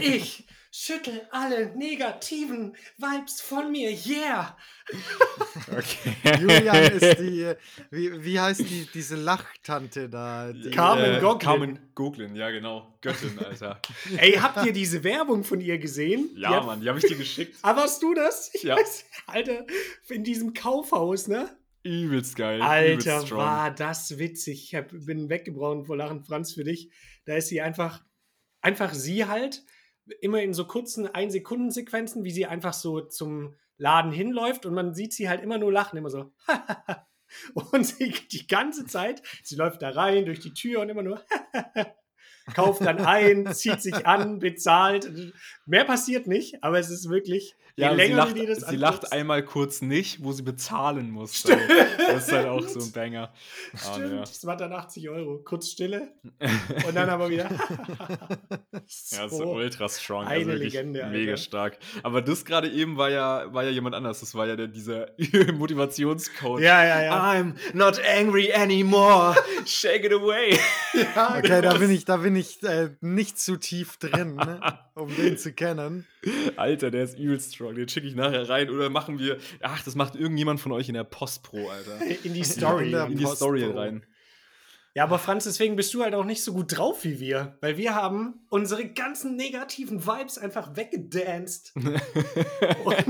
Ich schüttel alle negativen Vibes von mir, yeah! Okay. Julian ist die, wie, wie heißt die, diese Lachtante da? Die, Carmen äh, Goglin. Carmen Goglin, ja genau. Göttin, Alter. Ey, habt ihr diese Werbung von ihr gesehen? Die Ja, hat- Mann, die habe ich dir geschickt. Ah, warst du das? Ich Ja. weiß, Alter, in diesem Kaufhaus, ne? Übelst geil. Alter, übelst war das witzig. Ich hab, bin weggebraucht vor Lachen, Franz, für dich. Da ist sie einfach, einfach sie halt, immer in so kurzen Ein-Sekunden-Sequenzen, wie sie einfach so zum Laden hinläuft und man sieht sie halt immer nur lachen, immer so. und sie die ganze Zeit, sie läuft da rein durch die Tür und immer nur kauft dann ein, zieht sich an, bezahlt. Mehr passiert nicht, aber es ist wirklich, Ja, und sie länger lacht, dir das sie lacht einmal kurz nicht, wo sie bezahlen muss. Das ist halt auch so ein Banger. Ah, Stimmt, ja. das war dann 80 Euro. Kurz Stille und dann aber wieder. Ja, ist so ultra strong. eine also Legende, Alter. Mega stark. Aber das gerade eben war ja, war ja jemand anders. Das war ja der, dieser Motivationscoach. Ja, ja, ja. I'm not angry anymore. Shake it away. ja Okay, da bin ich, da bin ich äh, nicht zu tief drin, ne, um den zu kennen. Alter, der ist übel strong. Den schicke ich nachher rein. Oder machen wir. Ach, das macht irgendjemand von euch in der Postpro, Alter. In die Story. In In die Story rein. Ja, aber Franz, deswegen bist du halt auch nicht so gut drauf wie wir. Weil wir haben unsere ganzen negativen Vibes einfach weggedanced.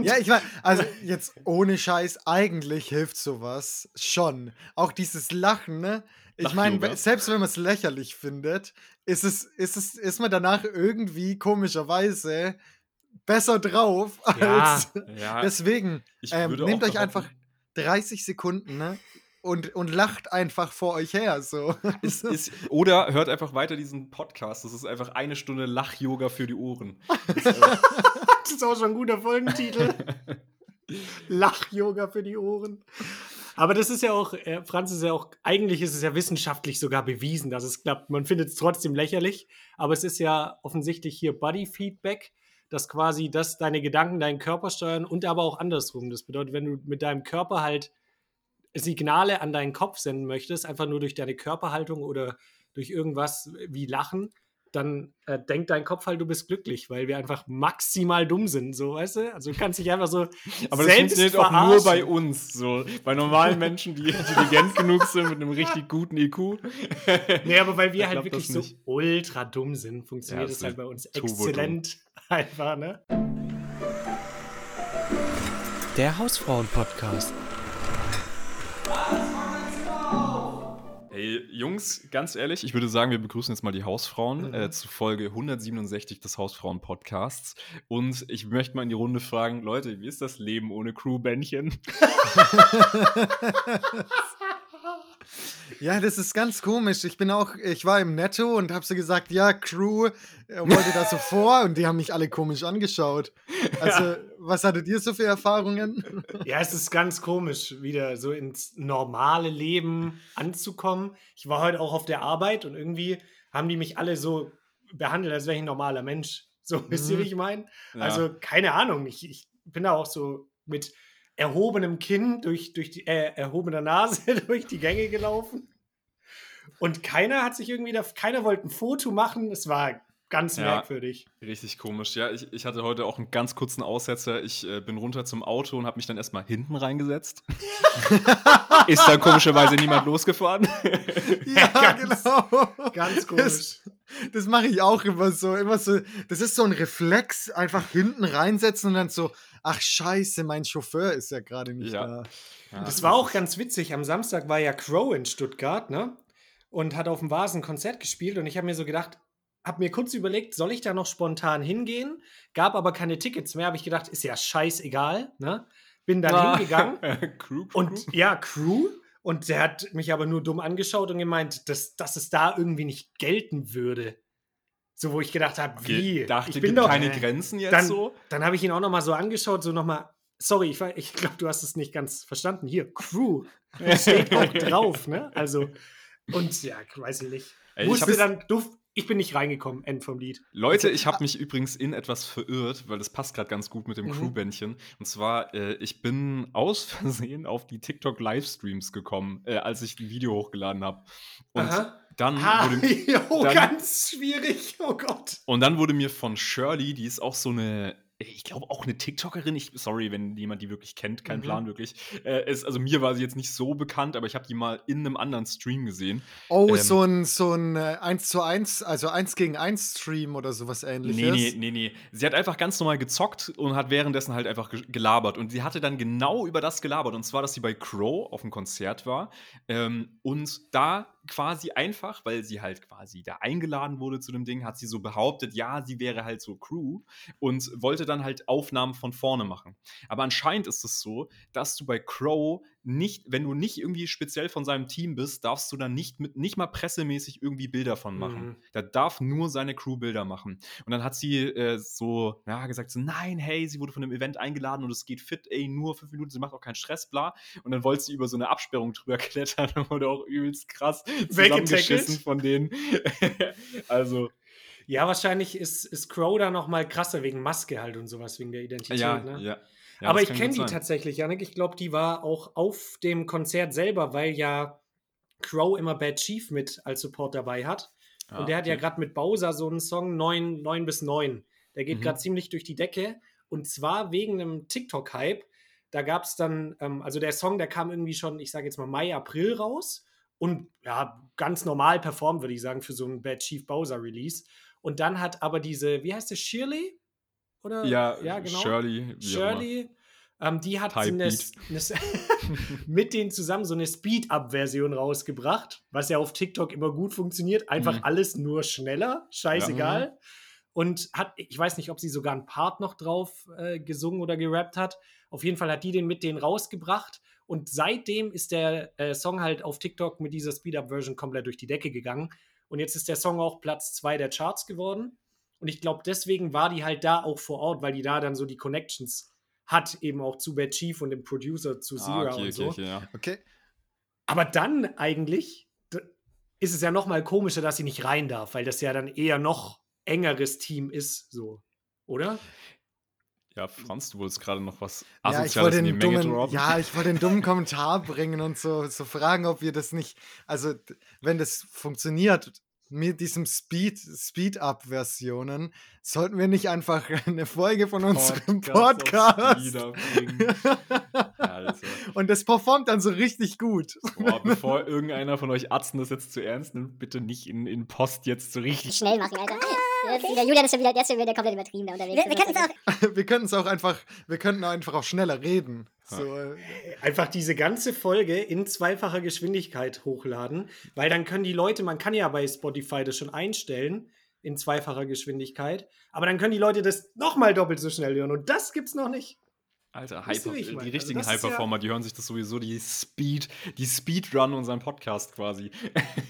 Ja, ich meine, also jetzt ohne Scheiß, eigentlich hilft sowas schon. Auch dieses Lachen, ne? Ich meine, selbst wenn man es lächerlich findet, ist es, ist es, ist man danach irgendwie komischerweise besser drauf Ja. als. Ja, Deswegen, ähm, nehmt euch einfach 30 Sekunden, ne? Und, und lacht einfach vor euch her. So. Ist, ist, oder hört einfach weiter diesen Podcast. Das ist einfach eine Stunde Lach-Yoga für die Ohren. das ist auch schon ein guter Folgentitel. Lach-Yoga für die Ohren. Aber das ist ja auch, äh, Franz ist ja auch, eigentlich ist es ja wissenschaftlich sogar bewiesen, dass es klappt. Man findet es trotzdem lächerlich, aber es ist ja offensichtlich hier Body-Feedback, dass quasi das deine Gedanken deinen Körper steuern und aber auch andersrum. Das bedeutet, wenn du mit deinem Körper halt Signale an deinen Kopf senden möchtest, einfach nur durch deine Körperhaltung oder durch irgendwas wie Lachen, dann äh, denkt dein Kopf halt, du bist glücklich, weil wir einfach maximal dumm sind, so, weißt du? Also du kannst dich einfach so Aber das selbst funktioniert auch nur verarschen. bei uns. So. Bei normalen Menschen, die intelligent genug sind mit einem richtig guten IQ. Nee, aber weil wir Da halt wirklich so nicht. ultra dumm sind, funktioniert Ja, es das halt bei uns exzellent einfach, ne? Der Hausfrauen-Podcast. Hey, Jungs, ganz ehrlich, ich würde sagen, wir begrüßen jetzt mal die Hausfrauen Mhm. äh, zu Folge 167 des Hausfrauen-Podcasts. Und ich möchte mal in die Runde fragen, Leute, wie ist das Leben ohne Crewbändchen? Ja, das ist ganz komisch. Ich bin auch, ich war im Netto und hab so gesagt, ja, Crew, äh, wollte da so vor und die haben mich alle komisch angeschaut. Also, was hattet ihr so für Erfahrungen? Ja, es ist ganz komisch, wieder so ins normale Leben anzukommen. Ich war heute auch auf der Arbeit und irgendwie haben die mich alle so behandelt, als wäre ich ein normaler Mensch. So, wisst ihr, Mhm. wie ich meine? Ja. Also, keine Ahnung. Ich, ich bin da auch so mit erhobenem Kinn durch, durch die, äh, erhobener Nase durch die Gänge gelaufen. Und keiner hat sich irgendwie, da, keiner wollte ein Foto machen. Es war ganz Ja. merkwürdig. Richtig komisch. Ja, ich, ich hatte heute auch einen ganz kurzen Aussetzer. Ich äh, bin runter zum Auto und habe mich dann erstmal hinten reingesetzt. Ist dann komischerweise niemand losgefahren. Ja, ganz- genau. Ganz komisch. Das, das mache ich auch immer so. Immer so. Das ist so ein Reflex, einfach hinten reinsetzen und dann so, ach scheiße, mein Chauffeur ist ja gerade nicht Ja. da. Ja, Das war auch ganz witzig. Am Samstag war ja Crow in Stuttgart, ne? Und hat auf dem Vasen Konzert gespielt. Und ich habe mir so gedacht, habe mir kurz überlegt, soll ich da noch spontan hingehen? Gab aber keine Tickets mehr. Habe ich gedacht, ist ja scheißegal, ne? Bin dann Ah. hingegangen. Crew, Crew. Und ja, Crew. Und der hat mich aber nur dumm angeschaut und gemeint, dass, dass es da irgendwie nicht gelten würde. So, wo ich gedacht habe, wie? Okay, dachte, ich bin doch keine Grenzen jetzt dann, so. Dann habe ich ihn auch noch mal so angeschaut, so noch mal. Sorry, ich, ich glaube, du hast es nicht ganz verstanden. Hier, Crew. Das steht auch drauf, ne? Also, und ja, weiß ich nicht. Ey, ich Musste dann, duft, ich bin nicht reingekommen, End vom Lied. Leute, ich habe mich übrigens in etwas verirrt, weil das passt gerade ganz gut mit dem Mhm. Crewbändchen. Und zwar, äh, ich bin aus Versehen auf die TikTok-Livestreams gekommen, äh, als ich ein Video hochgeladen habe. Und Aha. Dann Ah, wurde, jo, dann- ganz schwierig. Oh Gott. und dann wurde mir von Shirley, die ist auch so eine, ich glaube auch eine TikTokerin, ich, sorry, wenn jemand die wirklich kennt, kein Mhm. Plan wirklich. Äh, ist, also mir war sie jetzt nicht so bekannt, aber ich habe die mal in einem anderen Stream gesehen. Oh, Ähm, so ein, so ein äh, 1 zu 1, also 1 gegen 1 Stream oder sowas ähnliches. Nee, nee, nee, nee. Sie hat einfach ganz normal gezockt und hat währenddessen halt einfach ge- gelabert. Und sie hatte dann genau über das gelabert. Und zwar, dass sie bei Crow auf dem Konzert war. Ähm, und da quasi einfach, weil sie halt quasi da eingeladen wurde zu dem Ding, hat sie so behauptet, ja, sie wäre halt so Crew und wollte dann halt Aufnahmen von vorne machen. Aber anscheinend ist es so, dass du bei Crow nicht, wenn du nicht irgendwie speziell von seinem Team bist, darfst du dann nicht mit, nicht mal pressemäßig irgendwie Bilder von machen. Mhm. Da darf nur seine Crew Bilder machen. Und dann hat sie äh, so, ja, gesagt so, nein, hey, sie wurde von einem Event eingeladen und es geht fit, ey, nur fünf Minuten, sie macht auch keinen Stress, bla. Und dann wollte sie über so eine Absperrung drüber klettern und wurde auch übelst krass zusammengeschissen von denen. also, Ja, wahrscheinlich ist, ist Crow da noch mal krasser wegen Maske halt und sowas, wegen der Identität. ja, ne? ja. Ja. Aber ich kenne die sein. tatsächlich, Janik. Ich glaube, die war auch auf dem Konzert selber, weil ja Crow immer Bad Chief mit als Support dabei hat. Ah, und der hat ja okay. gerade mit Bowser so einen Song 9, 9 bis 9. Der geht Mhm. gerade ziemlich durch die Decke. Und zwar wegen einem TikTok-Hype. Da gab es dann, ähm, also der Song, der kam irgendwie schon, ich sage jetzt mal Mai, April raus. Und ja, ganz normal performt, würde ich sagen, für so einen Bad Chief Bowser Release. Und dann hat aber diese, wie heißt das, Shirley? Oder? Ja, ja genau. Shirley. Shirley, ähm, die hat eine, eine, mit denen zusammen so eine Speed-Up-Version rausgebracht, was ja auf TikTok immer gut funktioniert. Einfach Mhm. alles nur schneller, scheißegal. Und hat, ich weiß nicht, ob sie sogar einen Part noch drauf äh, gesungen oder gerappt hat. Auf jeden Fall hat die den mit denen rausgebracht. Und seitdem ist der äh, Song halt auf TikTok mit dieser Speed-Up-Version komplett durch die Decke gegangen. Und jetzt ist der Song auch Platz 2 der Charts geworden. Und ich glaube, deswegen war die halt da auch vor Ort, weil die da dann so die Connections hat, eben auch zu Bad Chief und dem Producer zu Zero Ah, okay, und okay, so. okay, ja. Okay. Aber dann eigentlich ist es ja noch mal komischer, dass sie nicht rein darf, weil das ja dann eher noch engeres Team ist, so. Oder? Ja, Franz, du wolltest gerade noch was Ja, ich Asoziales wollte in die den Menge dummen, droppen. ja, ich wollte den dummen Kommentar bringen und so, so fragen, ob wir das nicht, also wenn das funktioniert mit diesem Speed, Speed-Up-Versionen, sollten wir nicht einfach eine Folge von unserem Podcast Podcast. Alter. und das performt dann so richtig gut. Boah, bevor irgendeiner von euch Arzten das jetzt zu ernst nimmt, bitte nicht in, in Post jetzt so richtig. schnell machen, Alter. Der Julian ist schon wieder, der ist schon wieder komplett übertrieben da unterwegs. Wir, wir können es auch. Wir einfach, wir könnten einfach auch schneller reden. So, äh, Einfach diese ganze Folge in zweifacher Geschwindigkeit hochladen, weil dann können die Leute, man kann ja bei Spotify das schon einstellen in zweifacher Geschwindigkeit, aber dann können die Leute das nochmal doppelt so schnell hören und das gibt's noch nicht. Alter, Hyper, meine? die richtigen Also ist ja- High-Performer, die hören sich das sowieso, die Speed, die Speedrun unseren Podcast quasi.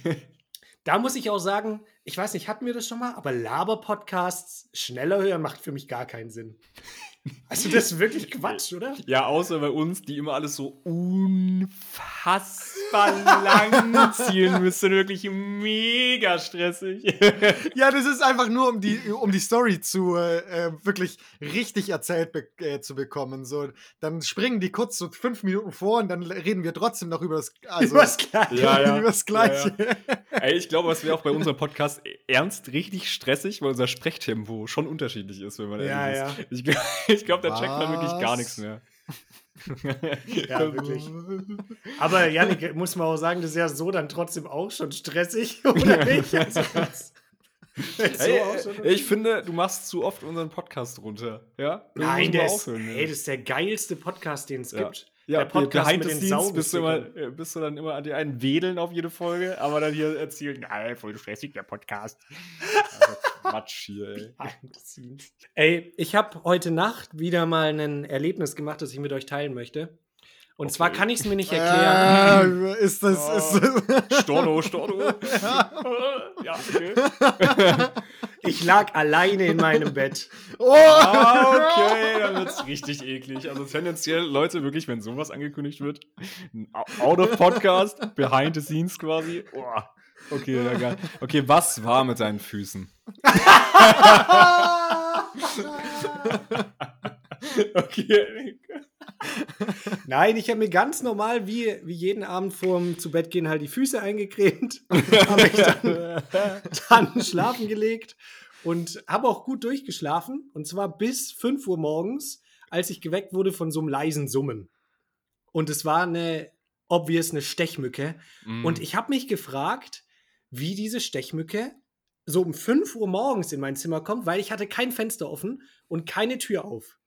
Da muss ich auch sagen, ich weiß nicht, hatten wir das schon mal, aber Laber-Podcasts schneller hören macht für mich gar keinen Sinn. Also das ist wirklich Quatsch, oder? Ja, außer bei uns, die immer alles so unfassbar lang zielen müssen. Wirklich mega stressig. ja, das ist einfach nur, um die, um die Story zu äh, äh, wirklich richtig erzählt be äh, zu bekommen. So, dann springen die kurz so fünf Minuten vor und dann reden wir trotzdem noch über das, also, Übers Gleiche. Ja, ja. über das Gleiche. Ey, ich glaube, es wäre auch bei unserem Podcast ernst richtig stressig, weil unser Sprechtempo schon unterschiedlich ist, wenn man Ja, ehrlich ja. ist. Ich, glaub- ich glaube, da checkt man wirklich gar nichts mehr. Ja, wirklich. Aber Janik, muss man auch sagen, das ist ja so dann trotzdem auch schon stressig, oder nicht? Also, das- das so Ey, auch schon- ich finde, du machst zu oft unseren Podcast runter. Ja? Nein, der ist, aufhören, ne? ey, das ist der geilste Podcast, den es Ja. gibt. Ja, der Podcast behind mit the den scenes bist du, immer, äh, bist du dann immer an die einen wedeln auf jede Folge, aber dann hier erzählen, nein, voll stressig, der Podcast. Also Quatsch hier, ey. Behind the scenes. Ey, ich habe heute Nacht wieder mal ein Erlebnis gemacht, das ich mit euch teilen möchte. Und zwar kann ich es mir nicht erklären. Äh, ist das, ist das Storno, Storno. ja, okay. Ich lag alleine in meinem Bett. oh! Ah, okay, dann wird's richtig eklig. Also tendenziell, Leute, wirklich, wenn sowas angekündigt wird, ein out of Podcast, behind the scenes quasi. Boah. Okay, na geil. okay, was war mit deinen Füßen? okay. Nein, ich habe mir ganz normal, wie, wie jeden Abend vorm zu Bett gehen, halt die Füße eingecremt. habe mich dann, dann schlafen gelegt und habe auch gut durchgeschlafen. Und zwar bis 5 Uhr morgens, als ich geweckt wurde von so einem leisen Summen. Und es war eine, obvious, eine Stechmücke. Mm. Und ich habe mich gefragt, wie diese Stechmücke so um 5 Uhr morgens in mein Zimmer kommt, weil ich hatte kein Fenster offen und keine Tür auf.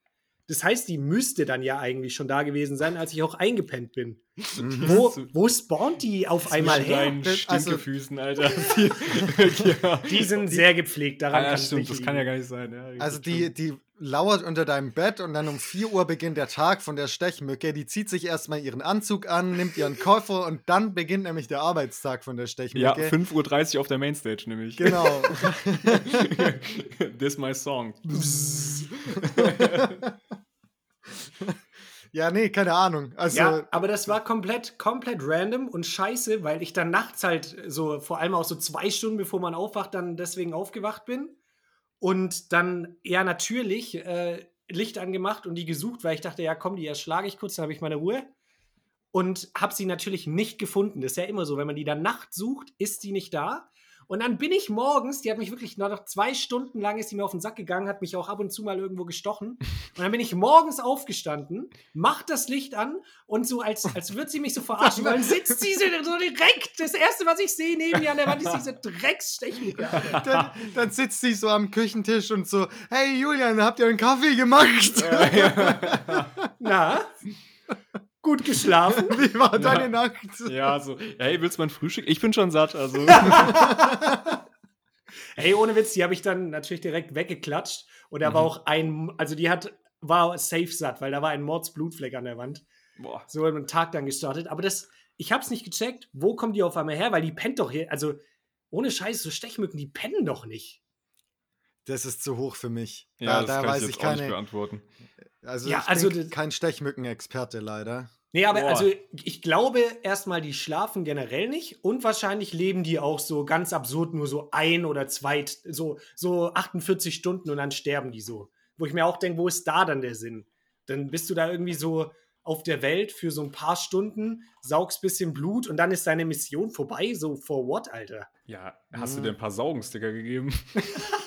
Das heißt, die müsste dann ja eigentlich schon da gewesen sein, als ich auch eingepennt bin. Wo, wo spawnt die auf einmal her? deinen also- Stinkefüßen, Alter. ja. Die sind sehr gepflegt, daran Ah, ja, kann stimmt, nicht das kann ja gar nicht sein. Ja, Also die, die lauert unter deinem Bett und dann um 4 Uhr beginnt der Tag von der Stechmücke. Die zieht sich erstmal ihren Anzug an, nimmt ihren Koffer und dann beginnt nämlich der Arbeitstag von der Ja, Stechmücke. 5.30 Uhr auf der Mainstage nämlich. Genau. This my song. Ja, nee, keine Ahnung. Also, Ja, aber das war komplett, komplett random und scheiße, weil ich dann nachts halt so, vor allem auch so zwei Stunden bevor man aufwacht, dann deswegen aufgewacht bin. Und dann, ja, natürlich, äh, Licht angemacht und die gesucht, weil ich dachte, ja, komm, die erschlage ich kurz, dann habe ich meine Ruhe. Und habe sie natürlich nicht gefunden. Das ist ja immer so, wenn man die dann nachts sucht, ist die nicht da. Und dann bin ich morgens, die hat mich wirklich noch zwei Stunden lang ist die mir auf den Sack gegangen, hat mich auch ab und zu mal irgendwo gestochen. Und dann bin ich morgens aufgestanden, mach das Licht an und so, als, als würde sie mich so verarschen wollen, sitzt sie so direkt. Das erste, was ich sehe neben mir an der Wand, ist diese Drecksstechmücke. dann, dann sitzt sie so am Küchentisch und so, hey Julian, habt ihr einen Kaffee gemacht? Na, gut geschlafen. Wie war deine Nacht? Ja, so, hey, willst du mein Frühstück? Ich bin schon satt, also. Hey, ohne Witz, die habe ich dann natürlich direkt weggeklatscht. Und da war auch ein, also die hat, war safe satt, weil da war ein Mordsblutfleck an der Wand. Boah. So den Tag dann gestartet. Aber das, ich habe es nicht gecheckt, wo kommt die auf einmal her? Weil die pennt doch hier, also ohne Scheiß, so Stechmücken, die pennen doch nicht. Das ist zu hoch für mich. Ja, da das da kann weiß ich ich jetzt auch nicht keine. beantworten. Also, Ja, ich also bin kein Stechmückenexperte leider. Nee, aber Boah. also ich glaube erstmal, die schlafen generell nicht und wahrscheinlich leben die auch so ganz absurd nur so ein oder zwei, so, so 48 Stunden und dann sterben die so. Wo ich mir auch denke, wo ist da dann der Sinn? Dann bist du da irgendwie so auf der Welt für so ein paar Stunden, saugst bisschen Blut und dann ist deine Mission vorbei. So, for what, Alter? Ja, hast Mhm. du dir ein paar Saugensticker gegeben?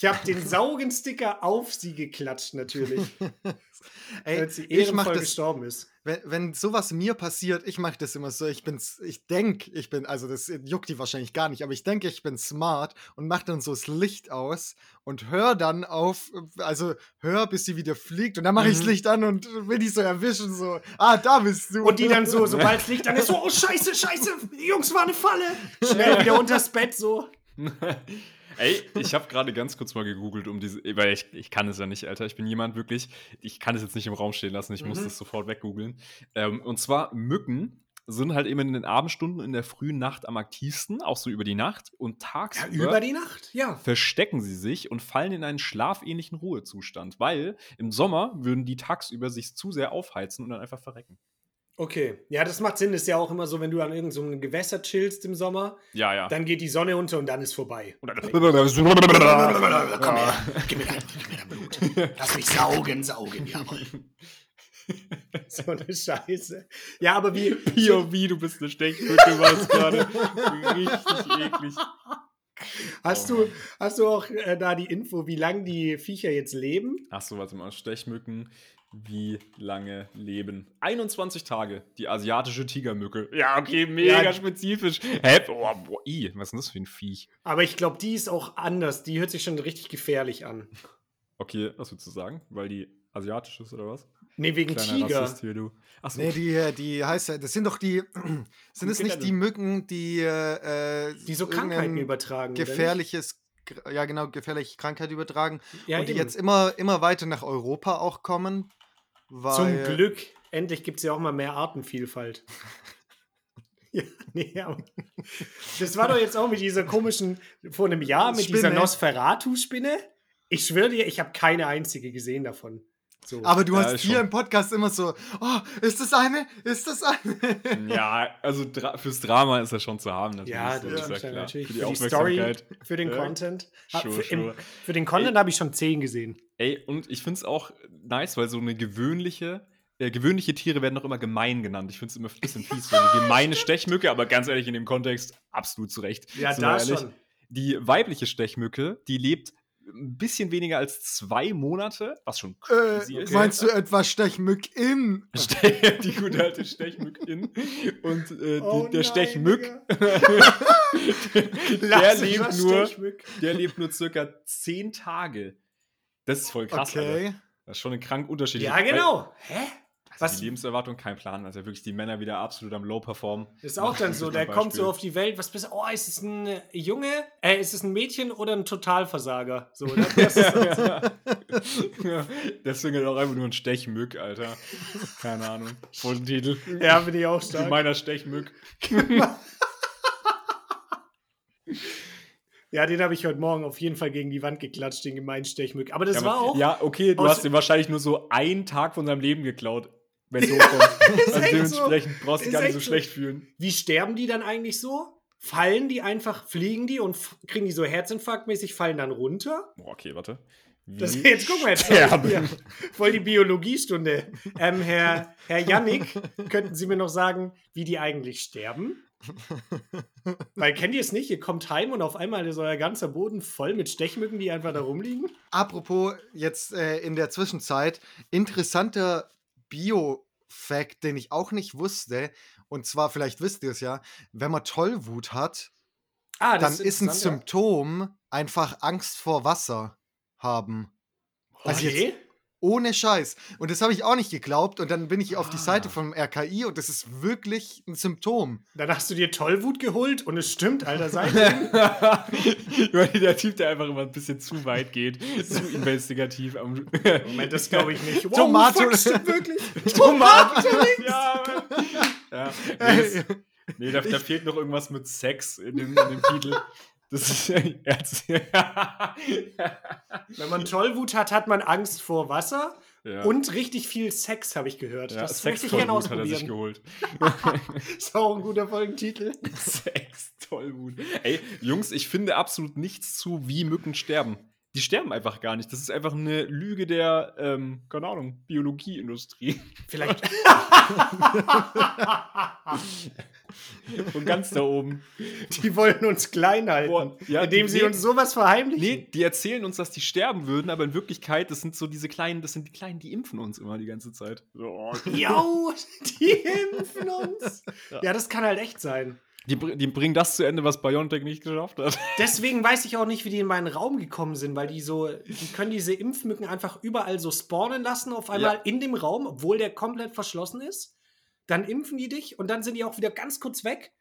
Ich habe den Saugensticker auf sie geklatscht, natürlich, Ey, als sie ich mach das, gestorben ist. wenn, wenn sowas mir passiert, ich mache das immer so, ich bin's, ich denke, ich bin, also das juckt die wahrscheinlich gar nicht, aber ich denke, ich bin smart und mache dann so das Licht aus und hör dann auf, also hör, bis sie wieder fliegt und dann mache ich das Mhm. Licht an und will die so erwischen, so, ah, da bist du. Und die dann so, sobald es Licht an ist, so, oh scheiße, scheiße, Jungs, war eine Falle. Schnell wieder unters Bett, so. Ey, ich habe gerade ganz kurz mal gegoogelt, um diese, weil ich, ich kann es ja nicht, Alter. Ich bin jemand wirklich, ich kann es jetzt nicht im Raum stehen lassen, ich muss Mhm. das sofort weggoogeln. Ähm, und zwar Mücken sind halt eben in den Abendstunden in der frühen Nacht am aktivsten, auch so über die Nacht. Und Ja, tagsüber über die Nacht, ja. verstecken sie sich und fallen in einen schlafähnlichen Ruhezustand, weil im Sommer würden die tagsüber sich zu sehr aufheizen und dann einfach verrecken. Okay. Ja, das macht Sinn. Das ist ja auch immer so, wenn du an irgendeinem so einem Gewässer chillst im Sommer, Ja, ja. dann geht die Sonne unter und dann ist vorbei. Komm her, gib mir dein, gib mir dein Blut. Lass mich saugen, saugen, jawohl. so eine Scheiße. Ja, aber wie. POV, du bist eine Stechmücke, war es gerade. Richtig eklig. Hast du, hast du auch äh, da die Info, wie lange die Viecher jetzt leben? Achso, warte mal, Stechmücken, wie lange leben? 21 Tage, die asiatische Tigermücke. Ja, okay, mega Ja. spezifisch. Hä? Oh, boah, i, was ist denn das für ein Viech? Aber ich glaube, die ist auch anders. Die hört sich schon richtig gefährlich an. Okay, was würdest du sagen? Weil die asiatisch ist oder was? Nee, wegen Kleiner Tiger. Rassist hier, du. Achso, Nee, die, äh, die heißt ja, das sind doch die, sind es nicht die Mücken, die, äh, Die so Krankheiten übertragen. gefährliches, ja genau, gefährliche Krankheit übertragen Ja, und die eben. jetzt immer, immer weiter nach Europa auch kommen. Weil, Zum Glück. Endlich gibt es ja auch mal mehr Artenvielfalt. ja, nee, aber das war doch jetzt auch mit dieser komischen, vor einem Jahr mit dieser Spinne. Nosferatu-Spinne. Ich schwöre dir, ich habe keine einzige gesehen davon. So. Aber du Ja, hast hier schon. im Podcast immer so, oh, ist das eine? Ist das eine? ja, also dra fürs Drama ist er schon zu haben, natürlich. ja, das ist ja ist ja klar. natürlich Für für die die, Story, für den Ja. Content. Ha- Sure, für, im, sure. für den Content habe ich schon zehn gesehen. Ey, und ich finde es auch nice, weil so eine gewöhnliche äh, gewöhnliche Tiere werden noch immer gemein genannt. Ich finde es immer ein bisschen fies. So eine gemeine Stechmücke, aber ganz ehrlich, in dem Kontext absolut zu Recht. Ja, da ehrlich. schon. Die weibliche Stechmücke, die lebt ein bisschen weniger als zwei Monate, was schon crazy Äh, ist. Meinst du etwa Stechmück in? Ste- die gute alte Stechmück in und äh, Oh die, der nein, Stechmück, der lebt nur, Stechmück. der lebt nur circa zehn Tage. Das ist voll krass, Alter. Okay. Das ist schon ein krank Unterschied. Ja, genau. Hä? Was? Die Lebenserwartung, kein Plan. Also wirklich die Männer wieder absolut am Low performen. ist auch dann so, der kommt so auf die Welt, was bist du? Oh, ist es ein Junge? Äh, ist es ein Mädchen oder ein Totalversager? So, das ist ja, deswegen halt auch einfach nur ein Stechmück, Alter. Keine Ahnung. Folgentitel. Ja, finde ich auch stark. Meiner Stechmück. Ja, den habe ich heute Morgen auf jeden Fall gegen die Wand geklatscht, den gemeinen Stechmück. Aber das ja, war aber- auch. Ja, okay, du hast ihm wahrscheinlich nur so einen Tag von seinem Leben geklaut. Wenn also echt dementsprechend brauchst du gar nicht so so. schlecht fühlen. Wie sterben die dann eigentlich so? Fallen die einfach, fliegen die und kriegen die so Herzinfarktmäßig, fallen dann runter? Boah, okay, warte. Wie Das, jetzt gucken wir jetzt. sterben? Ja, voll die Biologiestunde. Ähm, Herr, Herr Jannik, könnten Sie mir noch sagen, wie die eigentlich sterben? Weil kennt ihr es nicht? Ihr kommt heim und auf einmal ist euer ganzer Boden voll mit Stechmücken, die einfach da rumliegen. Apropos jetzt äh, in der Zwischenzeit, interessanter Bio-Fact, den ich auch nicht wusste. Und zwar, vielleicht wisst ihr es ja, wenn man Tollwut hat, Ah, dann ist ein interessant, ja. Symptom einfach Angst vor Wasser haben. Also Okay. jetzt ohne Scheiß. Und das habe ich auch nicht geglaubt. Und dann bin ich auf die Ah. Seite vom RKI und das ist wirklich ein Symptom. Dann hast du dir Tollwut geholt und es stimmt, Alter, meine, der Typ, der einfach immer ein bisschen zu weit geht, zu investigativ am. Moment, das glaube ich nicht. Wow, stimmt wirklich. Tomaten. ja, ja. Nee, das, nee da, da fehlt noch irgendwas mit Sex in dem, in dem Titel. Das ist ja. Wenn man Tollwut hat, hat man Angst vor Wasser ja. und richtig viel Sex, habe ich gehört. ja, das Sex möchte ich gerne Tollwut hat er sich ausprobieren. geholt. Ist auch ein guter Folgentitel. Sex Tollwut. Ey, Jungs, ich finde absolut nichts zu, wie Mücken sterben. Die sterben einfach gar nicht. Das ist einfach eine Lüge der, ähm, keine Ahnung, Biologieindustrie. Vielleicht. Von ganz da oben. Die wollen uns klein halten, Boah, ja, indem die- sie uns sowas verheimlichen. Nee, die erzählen uns, dass die sterben würden, aber in Wirklichkeit, das sind so diese kleinen, das sind die Kleinen, die impfen uns immer die ganze Zeit. Jo, die impfen uns. Ja. das kann halt echt sein. Die, die bringen das zu Ende, was BioNTech nicht geschafft hat. Deswegen weiß ich auch nicht, wie die in meinen Raum gekommen sind, weil die so, die können diese Impfmücken einfach überall so spawnen lassen, auf einmal Ja. in dem Raum, obwohl der komplett verschlossen ist. Dann impfen die dich und dann sind die auch wieder ganz kurz weg,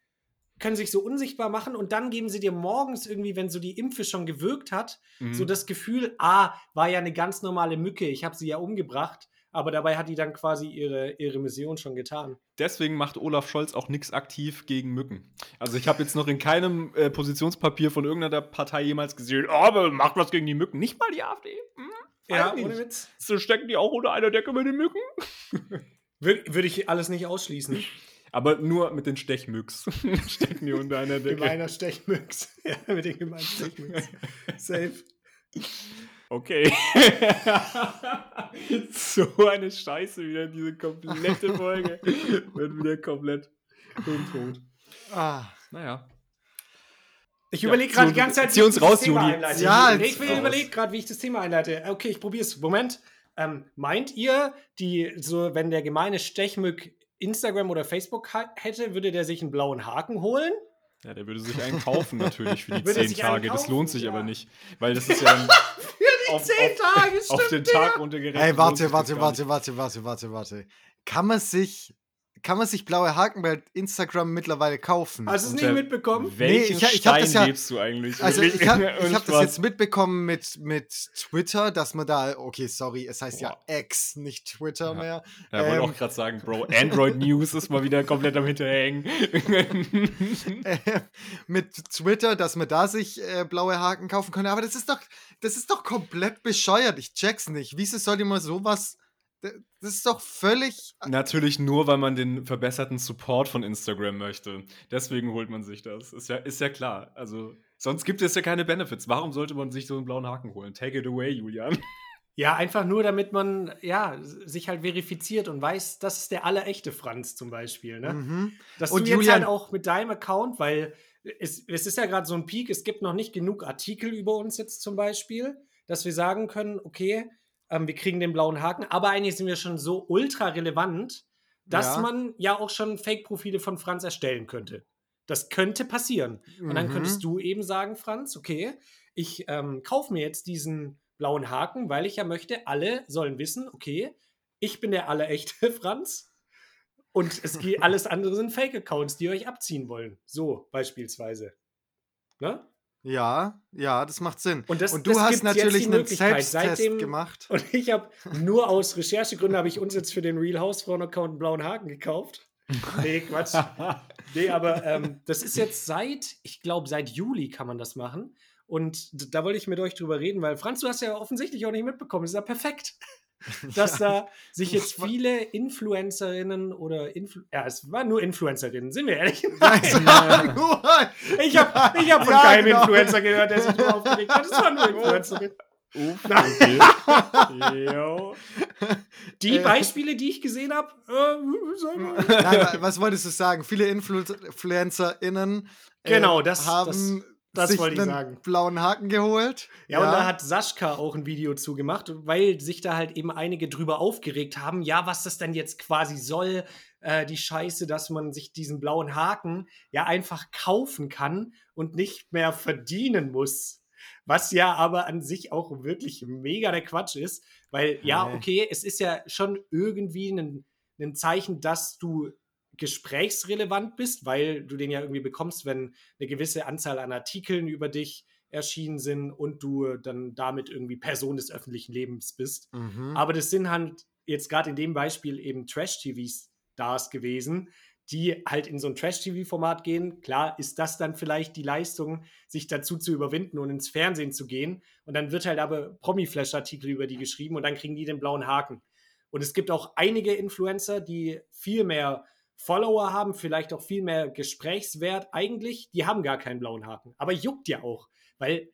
können sich so unsichtbar machen und dann geben sie dir morgens irgendwie, wenn so die Impfe schon gewirkt hat, Mhm. so das Gefühl, ah, war ja eine ganz normale Mücke, ich habe sie ja umgebracht, aber dabei hat die dann quasi ihre, ihre Mission schon getan. Deswegen macht Olaf Scholz auch nichts aktiv gegen Mücken. Also ich habe jetzt noch in keinem äh, Positionspapier von irgendeiner Partei jemals gesehen, oh, aber macht was gegen die Mücken. Nicht mal die AfD. Hm? Ja, nicht. ohne Witz. So stecken die auch unter einer Decke mit den Mücken. Würde würd ich alles nicht ausschließen. Aber nur mit den Stechmücks stecken die unter einer Decke. Gemeiner Stechmüchs. Ja, mit den gemeinen Stechmüchs. Safe. Okay. so eine Scheiße wieder, diese komplette Folge. Wird wieder komplett tot. Ah. Naja. Ich Ja, überlege gerade die ganze Zeit, uns ich das raus, Thema Juli. einleite. Ja, ich überlege gerade, wie ich das Thema einleite. Okay, ich probier's. Moment. Ähm, meint ihr, die, so, wenn der gemeine Stechmück Instagram oder Facebook hätte, würde der sich einen blauen Haken holen? Ja, der würde sich einen kaufen natürlich für die zehn Tage. Das kaufen? lohnt sich Ja. aber nicht. Weil das ist ja ein auf, Zehn auf, Tage, auf stimmt, den Digga. Tag runtergerechnet. Ey, warte, warte, warte, warte, warte, warte, warte. Kann man sich, kann man sich blaue Haken bei Instagram mittlerweile kaufen? Hast du es nicht. mitbekommen? Welchen Nee, ich- ich Stein das ja- lebst du eigentlich? Also ich habe hab das jetzt mitbekommen mit, mit Twitter, dass man da, okay, sorry, es heißt Boah. ja X, nicht Twitter Ja. mehr. Ja, wollte Ähm, auch gerade sagen, Bro, Android News ist mal wieder komplett am Hinterhängen. äh, mit Twitter, dass man da sich äh, blaue Haken kaufen könnte. Aber das ist doch, das ist doch komplett bescheuert. Ich check's nicht. Wieso soll man sowas? Das ist doch völlig. Natürlich nur, weil man den verbesserten Support von Instagram möchte. Deswegen holt man sich das. Ist ja, ist ja klar. Also, sonst gibt es ja keine Benefits. Warum sollte man sich so einen blauen Haken holen? Take it away, Julian. Ja, einfach nur, damit man ja, sich halt verifiziert und weiß, das ist der allerechte Franz zum Beispiel. Ne? Mhm. Dass Und du jetzt Julian- halt auch mit deinem Account, weil es, es ist ja gerade so ein Peak, es gibt noch nicht genug Artikel über uns jetzt zum Beispiel, dass wir sagen können, okay, ähm, wir kriegen den blauen Haken, aber eigentlich sind wir schon so ultra relevant, dass Ja. man ja auch schon Fake-Profile von Franz erstellen könnte. Das könnte passieren. Und dann Mhm. könntest du eben sagen, Franz, okay, ich ähm, kaufe mir jetzt diesen blauen Haken, weil ich ja möchte, alle sollen wissen, okay, ich bin der allerechte Franz und es geht, alles andere sind Fake-Accounts, die euch abziehen wollen. So beispielsweise. Ne? Ja, ja, das macht Sinn. Und das- du das hast natürlich einen. Selbsttest Seitdem- gemacht. Und ich habe nur aus Recherchegründen habe ich uns jetzt für den Real Hausfrauen-Account einen blauen Haken gekauft. Nee, Quatsch. Nee, aber ähm, das ist jetzt seit, ich glaube, seit Juli kann man das machen. Und da wollte ich mit euch drüber reden, weil Franz, du hast ja offensichtlich auch nicht mitbekommen. Das ist ja perfekt. Dass da sich jetzt viele Influencerinnen oder Influ ja, es waren nur Influencerinnen, sind wir ehrlich. Ich habe ich hab von Ja, keinem genau. Influencer gehört, der sich nur aufgeregt hat. Es waren nur Influencerinnen. Jo. Die Äh. Beispiele, die ich gesehen habe, äh, Nein, was wolltest du sagen? Viele Influ InfluencerInnen äh, Genau, das- haben das sich wollte ich einen sagen. blauen Haken geholt. Ja, und da hat Sascha auch ein Video zugemacht, weil sich da halt eben einige drüber aufgeregt haben, ja, was das denn jetzt quasi soll, äh, die Scheiße, dass man sich diesen blauen Haken ja einfach kaufen kann und nicht mehr verdienen muss. Was ja aber an sich auch wirklich mega der Quatsch ist, weil ja, okay, es ist ja schon irgendwie ein, ein Zeichen, dass du gesprächsrelevant bist, weil du den ja irgendwie bekommst, wenn eine gewisse Anzahl an Artikeln über dich erschienen sind und du dann damit irgendwie Person des öffentlichen Lebens bist. Mhm. Aber das sind halt jetzt gerade in dem Beispiel eben Trash-TV-Stars gewesen, die halt in so ein Trash-TV-Format gehen. Klar ist das dann vielleicht die Leistung, sich dazu zu überwinden und ins Fernsehen zu gehen. Und dann wird halt aber Promi-Flash-Artikel über die geschrieben und dann kriegen die den blauen Haken. Und es gibt auch einige Influencer, die viel mehr Follower haben, vielleicht auch viel mehr Gesprächswert. Eigentlich, die haben gar keinen blauen Haken. Aber juckt ja auch, weil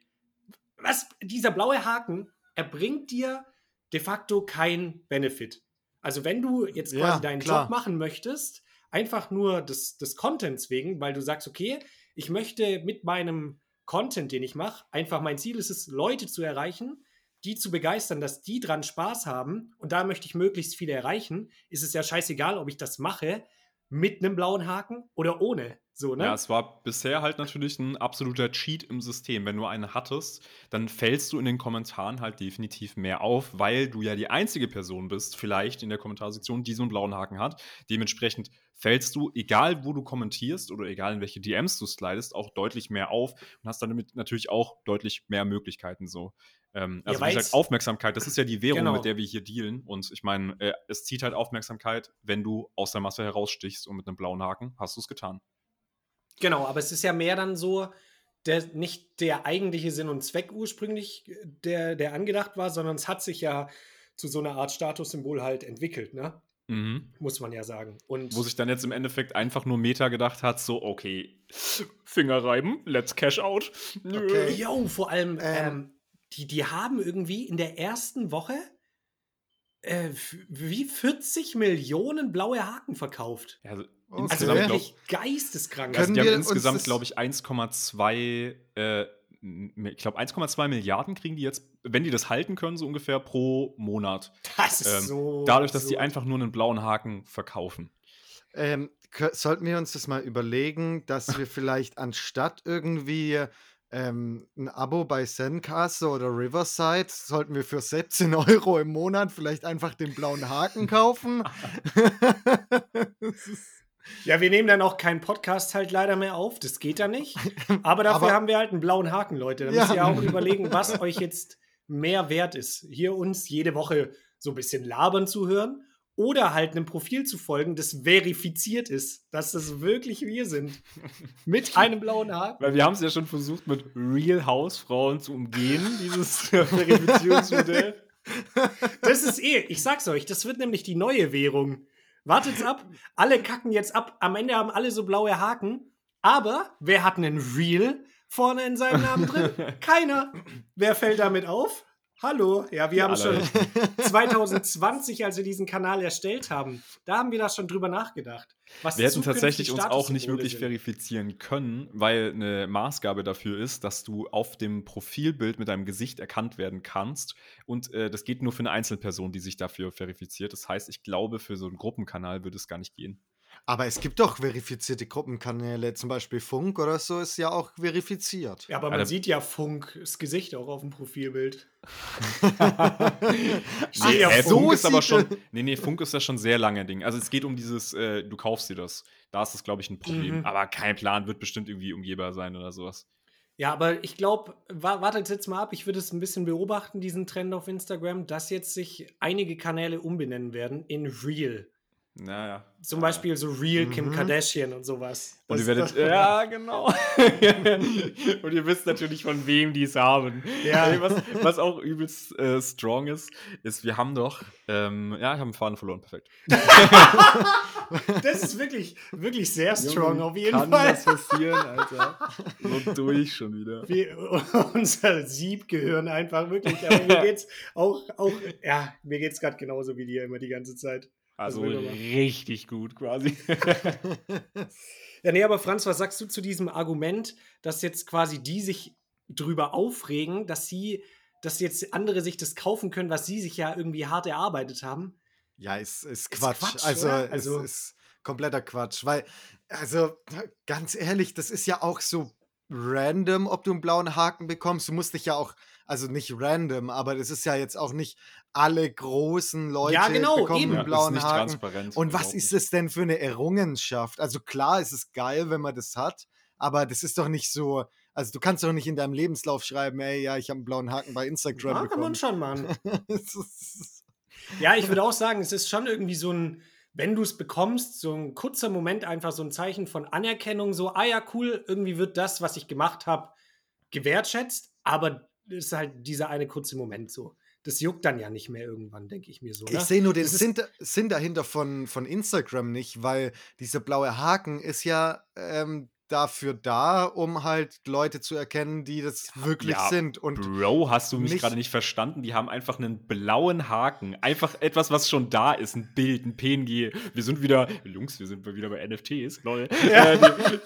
was, dieser blaue Haken, er bringt dir de facto keinen Benefit. Also wenn du jetzt quasi Ja, deinen klar. Job machen möchtest, einfach nur des, des Contents wegen, weil du sagst, okay, ich möchte mit meinem Content, den ich mache, einfach mein Ziel ist es, Leute zu erreichen, die zu begeistern, dass die dran Spaß haben und da möchte ich möglichst viele erreichen, ist es ja scheißegal, ob ich das mache mit einem blauen Haken oder ohne. So, ne? Ja, es war bisher halt natürlich ein absoluter Cheat im System. Wenn du einen hattest, dann fällst du in den Kommentaren halt definitiv mehr auf, weil du ja die einzige Person bist, vielleicht in der Kommentarsektion, die so einen blauen Haken hat. Dementsprechend fällst du, egal wo du kommentierst oder egal in welche DMs du slidest, auch deutlich mehr auf und hast damit natürlich auch deutlich mehr Möglichkeiten so. Ähm, Ja, also wie weil's- gesagt, Aufmerksamkeit, das ist ja die Währung, Genau. mit der wir hier dealen. Und ich meine, äh, es zieht halt Aufmerksamkeit, wenn du aus der Masse herausstichst und mit einem blauen Haken hast du es getan. Genau, aber es ist ja mehr dann so, der, nicht der eigentliche Sinn und Zweck ursprünglich, äh, der, der angedacht war, sondern es hat sich ja zu so einer Art Statussymbol halt entwickelt, ne? Mhm. Muss man ja sagen. Und Wo sich dann jetzt im Endeffekt einfach nur Meta gedacht hat, so, okay, Finger reiben, let's cash out. Nö. Okay. Jo, vor allem, ähm, Ähm. die, die haben irgendwie in der ersten Woche äh, wie 40 Millionen blaue Haken verkauft. Ja, also Okay. Also insgesamt, glaub, wirklich geisteskrank. also die wir haben uns insgesamt, glaube ich, 1,2, äh, ich glaube, 1,2 Milliarden kriegen die jetzt, wenn die das halten können, so ungefähr pro Monat. das ist ähm, so. Dadurch, dass die so- einfach nur einen blauen Haken verkaufen. Ähm, sollten wir uns das mal überlegen, dass wir vielleicht anstatt irgendwie ähm, ein Abo bei Zencaster oder Riverside, sollten wir für 17 Euro im Monat vielleicht einfach den blauen Haken kaufen? Ja, wir nehmen dann auch keinen Podcast halt leider mehr auf. Das geht dann nicht. Aber dafür Aber- haben wir halt einen blauen Haken, Leute. Da Ja. müsst ihr auch überlegen, was euch jetzt mehr wert ist. Hier uns jede Woche so ein bisschen labern zu hören oder halt einem Profil zu folgen, das verifiziert ist, dass das wirklich wir sind. Mit einem blauen Haken. Weil wir haben es ja schon versucht, mit Real Hausfrauen zu umgehen, dieses Verifizierungsmodell. Das ist eh, ich sag's euch, das wird nämlich die neue Währung. Wartet's ab. Alle kacken jetzt ab. Am Ende haben alle so blaue Haken. Aber wer hat einen Real vorne in seinem Namen drin? Keiner. Wer fällt damit auf? Hallo, ja, wir haben alle. schon 2020, als wir diesen Kanal erstellt haben, da haben wir da schon drüber nachgedacht. Was Wir hätten tatsächlich uns auch nicht wirklich sind. verifizieren können, weil eine Maßgabe dafür ist, dass du auf dem Profilbild mit deinem Gesicht erkannt werden kannst. Und äh, das geht nur für eine Einzelperson, die sich dafür verifiziert. Das heißt, ich glaube, für so einen Gruppenkanal würde es gar nicht gehen. Aber es gibt doch verifizierte Gruppenkanäle, zum Beispiel Funk oder so ist ja auch verifiziert. Ja, aber man Alter. sieht ja Funks Gesicht auch auf dem Profilbild. Nee, ja, äh, so Funk ist aber schon. Nee, nee, Funk ist ja schon sehr lange Ding. Also es geht um dieses, äh, du kaufst dir das. Da ist das, glaube ich, ein Problem. Mhm. Aber kein Plan, wird bestimmt irgendwie umgehbar sein oder sowas. Ja, aber ich glaube, wa wartet jetzt mal ab, ich würde es ein bisschen beobachten, diesen Trend auf Instagram, dass jetzt sich einige Kanäle umbenennen werden in Real. Naja. Zum Beispiel so Real Kim Mhm. Kardashian und sowas. Und Das- ihr werdet, ja, genau. und ihr wisst natürlich, von wem die es haben. Ja. Was, was auch übelst äh, strong ist, ist, wir haben doch, ähm, ja, ich habe einen Faden verloren, perfekt. Das ist wirklich, wirklich sehr strong auf jeden Kann Fall. das passieren, Alter? So durch schon wieder. Wir, unser Siebgehirn einfach wirklich. Aber mir geht's auch, auch ja, mir geht's gerade genauso wie dir immer die ganze Zeit. Also richtig gut quasi. Ja, nee, aber Franz, was sagst du zu diesem Argument, dass jetzt quasi die sich drüber aufregen, dass sie, dass jetzt andere sich das kaufen können, was sie sich ja irgendwie hart erarbeitet haben? Ja, ist, ist Ist Quatsch. Quatsch, also, Also- ist kompletter Quatsch. Weil, also, ganz ehrlich, das ist ja auch so random, ob du einen blauen Haken bekommst. Du musst dich ja auch, also nicht random, aber das ist ja jetzt auch nicht alle großen Leute Ja, genau, bekommen eben. einen Ja, ist blauen nicht Haken. transparent. Und was ist es denn für eine Errungenschaft? Also klar, es ist geil, wenn man das hat, aber das ist doch nicht so, also du kannst doch nicht in deinem Lebenslauf schreiben, ey, ja, ich habe einen blauen Haken bei Instagram Ja, kann man bekommen. schon machen. Ist- Ja, ich würde auch sagen, es ist schon irgendwie so ein, wenn du es bekommst, so ein kurzer Moment einfach so ein Zeichen von Anerkennung, so, ah ja, cool, irgendwie wird das, was ich gemacht habe, gewertschätzt, aber es ist halt dieser eine kurze Moment so. Das juckt dann ja nicht mehr irgendwann, denke ich mir so. Ich ne? sehe nur den Sinn, Sinn dahinter von, von Instagram nicht, weil dieser blaue Haken ist ja ähm, dafür da, um halt Leute zu erkennen, die das wirklich ja, sind. Und Bro, hast du mich gerade nicht verstanden? Die haben einfach einen blauen Haken. Einfach etwas, was schon da ist. Ein Bild, ein PNG. Wir sind wieder, Jungs, wir sind wieder bei NFTs, lol. Äh,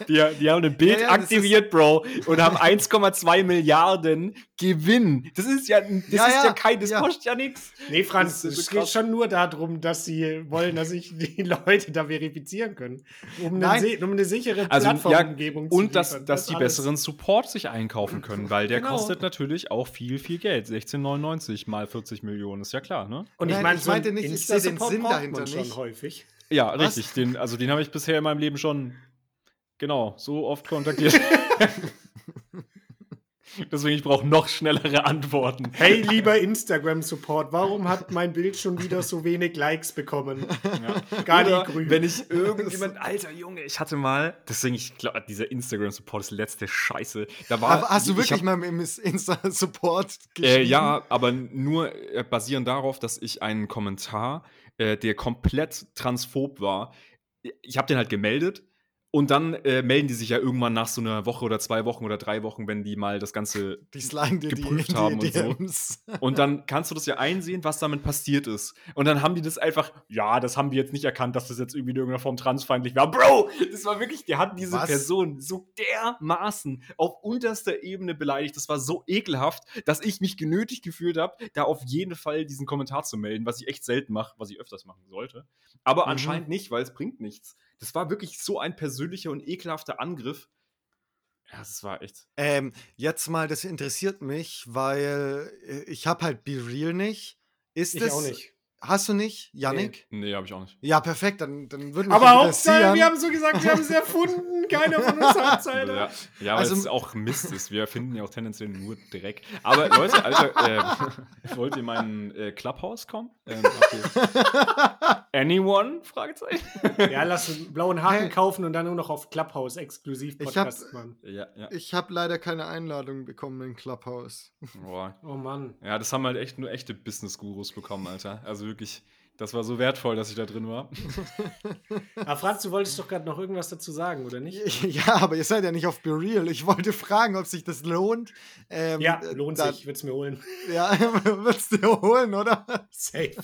die, die, die haben ein Bild Ja, ja, aktiviert, Bro, und haben 1,2 Milliarden Gewinn. Das ist ja, das Ja, ist ja, ja, kein, das ja. kostet ja nichts. Nee, Franz, Das ist so es geht schon nur darum, dass sie wollen, dass sich die Leute da verifizieren können. Um, eine, um eine sichere Also, ja, Plattformumgebung Und dass, dass die alles. besseren Support sich einkaufen können, weil der Genau. kostet natürlich auch viel, viel Geld. 16,99 mal 40 Millionen, ist ja klar, ne? Und ich meine, ich so meinte nicht, ich sehe den Sinn dahinter schon nicht. häufig. Ja, Was? richtig. Den, also den habe ich bisher in meinem Leben schon genau so oft kontaktiert. Deswegen, ich brauche noch schnellere Antworten. Hey, lieber Instagram-Support, warum hat mein Bild schon wieder so wenig Likes bekommen? Gar Oder nicht grün. wenn ich irgendjemand, alter Junge, ich hatte mal, deswegen, ich glaube, dieser Instagram-Support ist letzte Scheiße. Da war, aber hast du ich wirklich hab- mal im Insta-Support Äh, ja, aber nur äh, basierend darauf, dass ich einen Kommentar, äh, der komplett transphob war, ich habe den halt gemeldet und dann äh, melden die sich ja irgendwann nach so einer Woche oder zwei Wochen oder drei Wochen, wenn die mal das Ganze Die die, geprüft die haben und so. Und dann kannst du das ja einsehen, was damit passiert ist. Und dann haben die das einfach, ja, das haben die jetzt nicht erkannt, dass das jetzt irgendwie in irgendeiner Form transfeindlich war. Bro, das war wirklich, der hat diese Was? Person so dermaßen auf unterster Ebene beleidigt. Das war so ekelhaft, dass ich mich genötigt gefühlt habe, da auf jeden Fall diesen Kommentar zu melden, was ich echt selten mache, was ich öfters machen sollte. Aber Mhm. anscheinend nicht, weil es bringt nichts. Das war wirklich so ein persönlicher und ekelhafter Angriff. Ja, das war echt. Ähm, jetzt mal, das interessiert mich, weil äh, ich habe halt Be Real nicht. Ist ich das, auch nicht. Hast du nicht, Yannick? Nee, habe ich auch nicht. Ja, perfekt, dann, dann würde mich Aber Hauptsache, wir haben so gesagt, wir haben es erfunden. Keiner von uns hat es, Alter. Ja, ja weil Also- es auch Mist ist. Wir finden ja auch tendenziell nur Dreck. Aber Leute, Alter, äh, wollt ihr meinen äh, Clubhouse kommen? Ähm, anyone? Fragezeichen. Ja, lass einen blauen Haken Hey. kaufen und dann nur noch auf Clubhouse exklusiv Ich hab- Podcast machen. Ja, ja. Ich habe leider keine Einladung bekommen in Clubhouse. Boah. Oh Mann. Ja, das haben halt echt nur echte Business-Gurus bekommen, Alter. Also wirklich, Das war so wertvoll, dass ich da drin war. Aber Franz, du wolltest doch gerade noch irgendwas dazu sagen, oder nicht? Ja, aber ihr seid ja nicht auf Be Real. Ich wollte fragen, ob sich das lohnt. Ähm, Ja, äh, lohnt da- sich, ich würde es mir holen. Ja, würdest du dir holen, oder? Safe.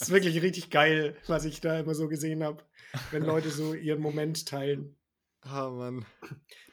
ist wirklich richtig geil, was ich da immer so gesehen habe, wenn Leute so ihren Moment teilen. Ah, Mann.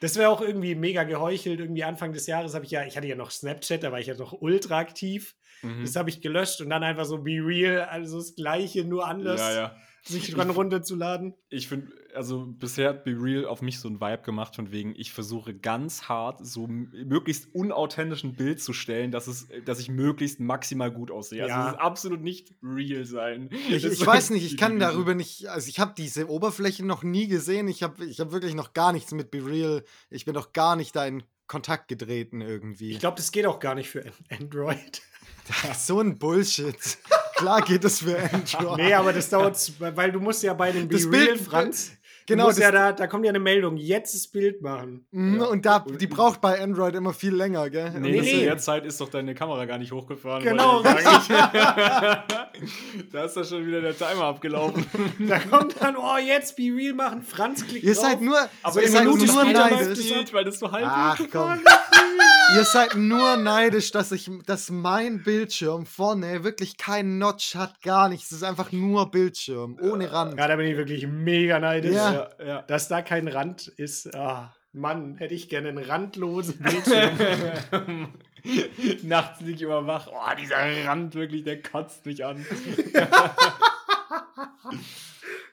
Das wäre auch irgendwie mega geheuchelt. Irgendwie Anfang des Jahres habe ich ja, ich hatte ja noch Snapchat, da war ich ja noch ultra aktiv. Mhm. Das habe ich gelöscht und dann einfach so Be Real, also das Gleiche, nur anders, Ja, ja. Sich dran runterzuladen. Ich finde, also bisher hat Be Real auf mich so ein Vibe gemacht, von wegen, ich versuche ganz hart, so möglichst unauthentisch ein Bild zu stellen, dass, es, dass ich möglichst maximal gut aussehe. Ja. Also es ist absolut nicht real sein. Ich, Das ich ist weiß nicht, ich kann darüber nicht, also ich habe diese Oberfläche noch nie gesehen. Ich habe ich hab wirklich noch gar nichts mit Be Real. Ich bin doch gar nicht da in Kontakt getreten irgendwie. Ich glaube, das geht auch gar nicht für An- Android. so ein Bullshit. Klar geht das für Android. Nee, aber das dauert, weil du musst ja bei dem Be Das Real, Bild- Franz, genau, ja da, da kommt ja eine Meldung, jetzt das Bild machen. Mhm, Und da, die braucht bei Android immer viel länger, gell? Nee, Nee, in der Zeit ist doch deine Kamera gar nicht hochgefahren. Genau, da ist doch schon wieder der Timer abgelaufen. Da kommt dann, oh, jetzt Be Real machen, Franz klickt Ihr drauf. seid nur, Aber ihr seid nur neidisch. es ab. weil das so halb Ach komm. Ihr seid nur neidisch, dass ich, dass mein Bildschirm vorne wirklich keinen Notch hat, gar nichts. Es ist einfach nur Bildschirm, ohne Rand. Ja, da bin ich wirklich mega neidisch. Ja. Ja, ja. Dass da kein Rand ist. Ah, Mann, hätte ich gerne einen randlosen Bildschirm. Nachts ich immer wach. Oh, dieser Rand wirklich, der kotzt mich an.